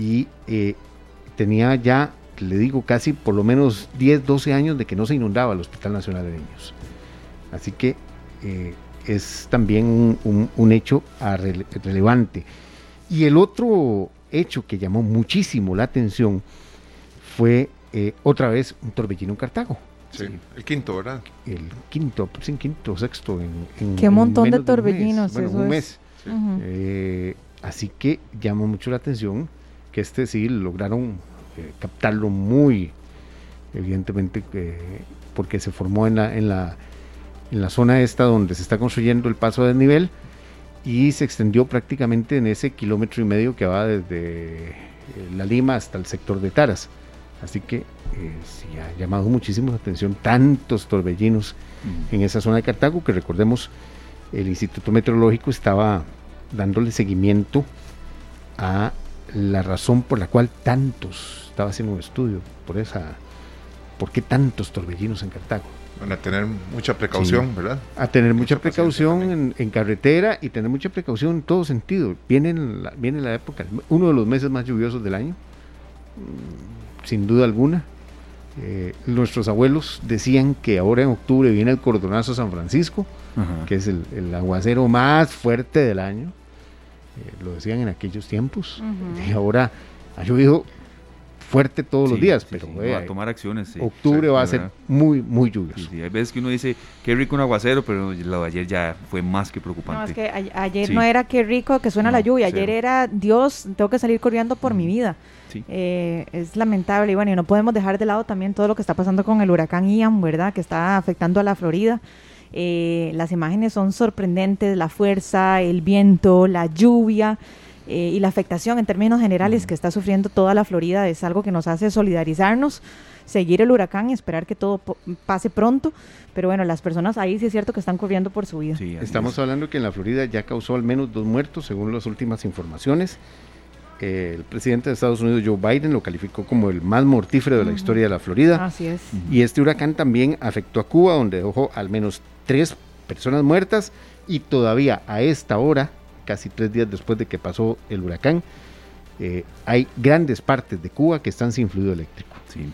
Speaker 3: y eh, tenía ya, le digo, casi por lo menos 10, 12 años de que no se inundaba el Hospital Nacional de Niños. Así que eh, es también un, hecho relevante. Y el otro hecho que llamó muchísimo la atención fue eh, otra vez un torbellino en Cartago.
Speaker 4: Sí, el quinto, ¿verdad?
Speaker 3: El quinto, pues en quinto, sexto. En,
Speaker 2: Qué montón de torbellinos.
Speaker 3: un Bueno, un mes. Eh, así que llamó mucho la atención que este sí lograron captarlo muy, evidentemente, porque se formó en la, en la en la zona esta donde se está construyendo el paso de nivel y se extendió prácticamente en ese kilómetro y medio que va desde eh, la Lima hasta el sector de Taras. Así que eh, sí ha llamado muchísimo la atención tantos torbellinos en esa zona de Cartago que recordemos el Instituto Meteorológico estaba dándole seguimiento a la razón por la cual tantos estaba haciendo un estudio por esa ¿por qué tantos torbellinos en Cartago?
Speaker 4: Van a tener mucha precaución, ¿verdad?
Speaker 3: A tener mucha, precaución en, carretera y tener mucha precaución en todo sentido. Viene la, viene la época, uno de los meses más lluviosos del año, mm, sin duda alguna. Eh, nuestros abuelos decían que ahora en octubre viene el cordonazo San Francisco, que es el, aguacero más fuerte del año. Eh, lo decían en aquellos tiempos. Y ahora ha llovido fuerte todos los días, pero
Speaker 1: va a tomar acciones.
Speaker 3: Octubre va a ser muy, muy lluvioso.
Speaker 1: hay veces que uno dice, qué rico un aguacero, pero lo de ayer ya fue más que preocupante.
Speaker 2: No, es que ayer no era qué rico que suena la lluvia, ayer era, Dios, tengo que salir corriendo por mi vida. Eh, es lamentable y bueno, y no podemos dejar de lado también todo lo que está pasando con el huracán Ian, ¿verdad? Que está afectando a la Florida. Eh, las imágenes son sorprendentes, la fuerza, el viento, la lluvia. Eh, y la afectación en términos generales que está sufriendo toda la Florida es algo que nos hace solidarizarnos, seguir el huracán y esperar que todo pase pronto. Pero bueno, las personas ahí sí es cierto que están corriendo por su vida.
Speaker 3: Estamos hablando que en la Florida ya causó al menos dos muertos, según las últimas informaciones. Eh, el presidente de Estados Unidos, Joe Biden, lo calificó como el más mortífero de la historia de la Florida.
Speaker 2: Así es.
Speaker 3: Y este huracán también afectó a Cuba, donde dejó al menos tres personas muertas y todavía a esta hora casi tres días después de que pasó el huracán, eh, hay grandes partes de Cuba que están sin fluido eléctrico.
Speaker 1: Sí.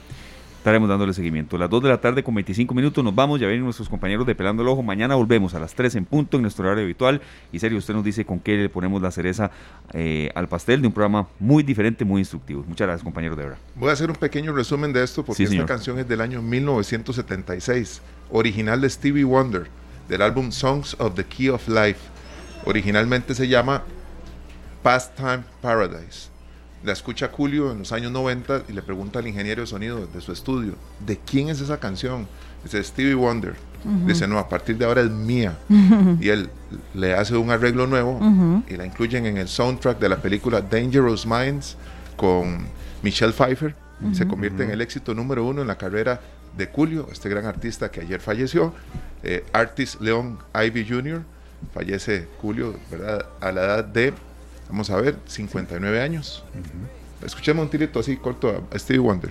Speaker 1: Estaremos dándole seguimiento. Las 2 de la tarde con 25 minutos nos vamos, ya vienen nuestros compañeros de Pelando el Ojo. Mañana volvemos a las 3 en punto en nuestro horario habitual. Y serio, usted nos dice con qué le ponemos la cereza eh, al pastel de un programa muy diferente, muy instructivo. Muchas gracias, compañeros de verdad.
Speaker 4: Voy a hacer un pequeño resumen de esto porque esta canción es del año 1976, original de Stevie Wonder, del álbum Songs of the Key of Life Originalmente se llama Pastime Paradise. La escucha Julio en los años 90 y le pregunta al ingeniero de sonido de su estudio, ¿de quién es esa canción? Dice Stevie Wonder. Dice, no, a partir de ahora es mía. Y él le hace un arreglo nuevo y la incluyen en el soundtrack de la película Dangerous Minds con Michelle Pfeiffer. Se convierte en el éxito número uno en la carrera de Julio, este gran artista que ayer falleció, eh, Artist Leon Ivy Jr., Fallece Julio, ¿verdad? A la edad de, vamos a ver, 59 años. Escuchemos un tirito así corto a Stevie Wonder.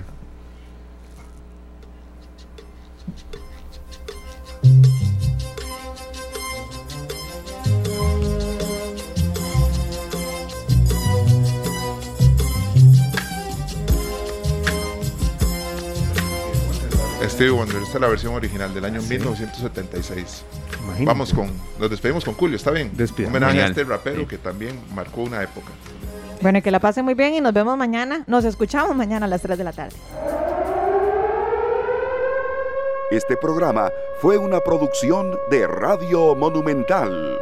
Speaker 4: Stevie Wonder, esta es la versión original del año 1976. Vamos con, nos despedimos con Julio, ¿está bien? Un homenaje a este rapero que también marcó una época.
Speaker 2: Bueno, que la pasen muy bien y nos vemos mañana. Nos escuchamos mañana a las 3 de la tarde.
Speaker 6: Este programa fue una producción de Radio Monumental.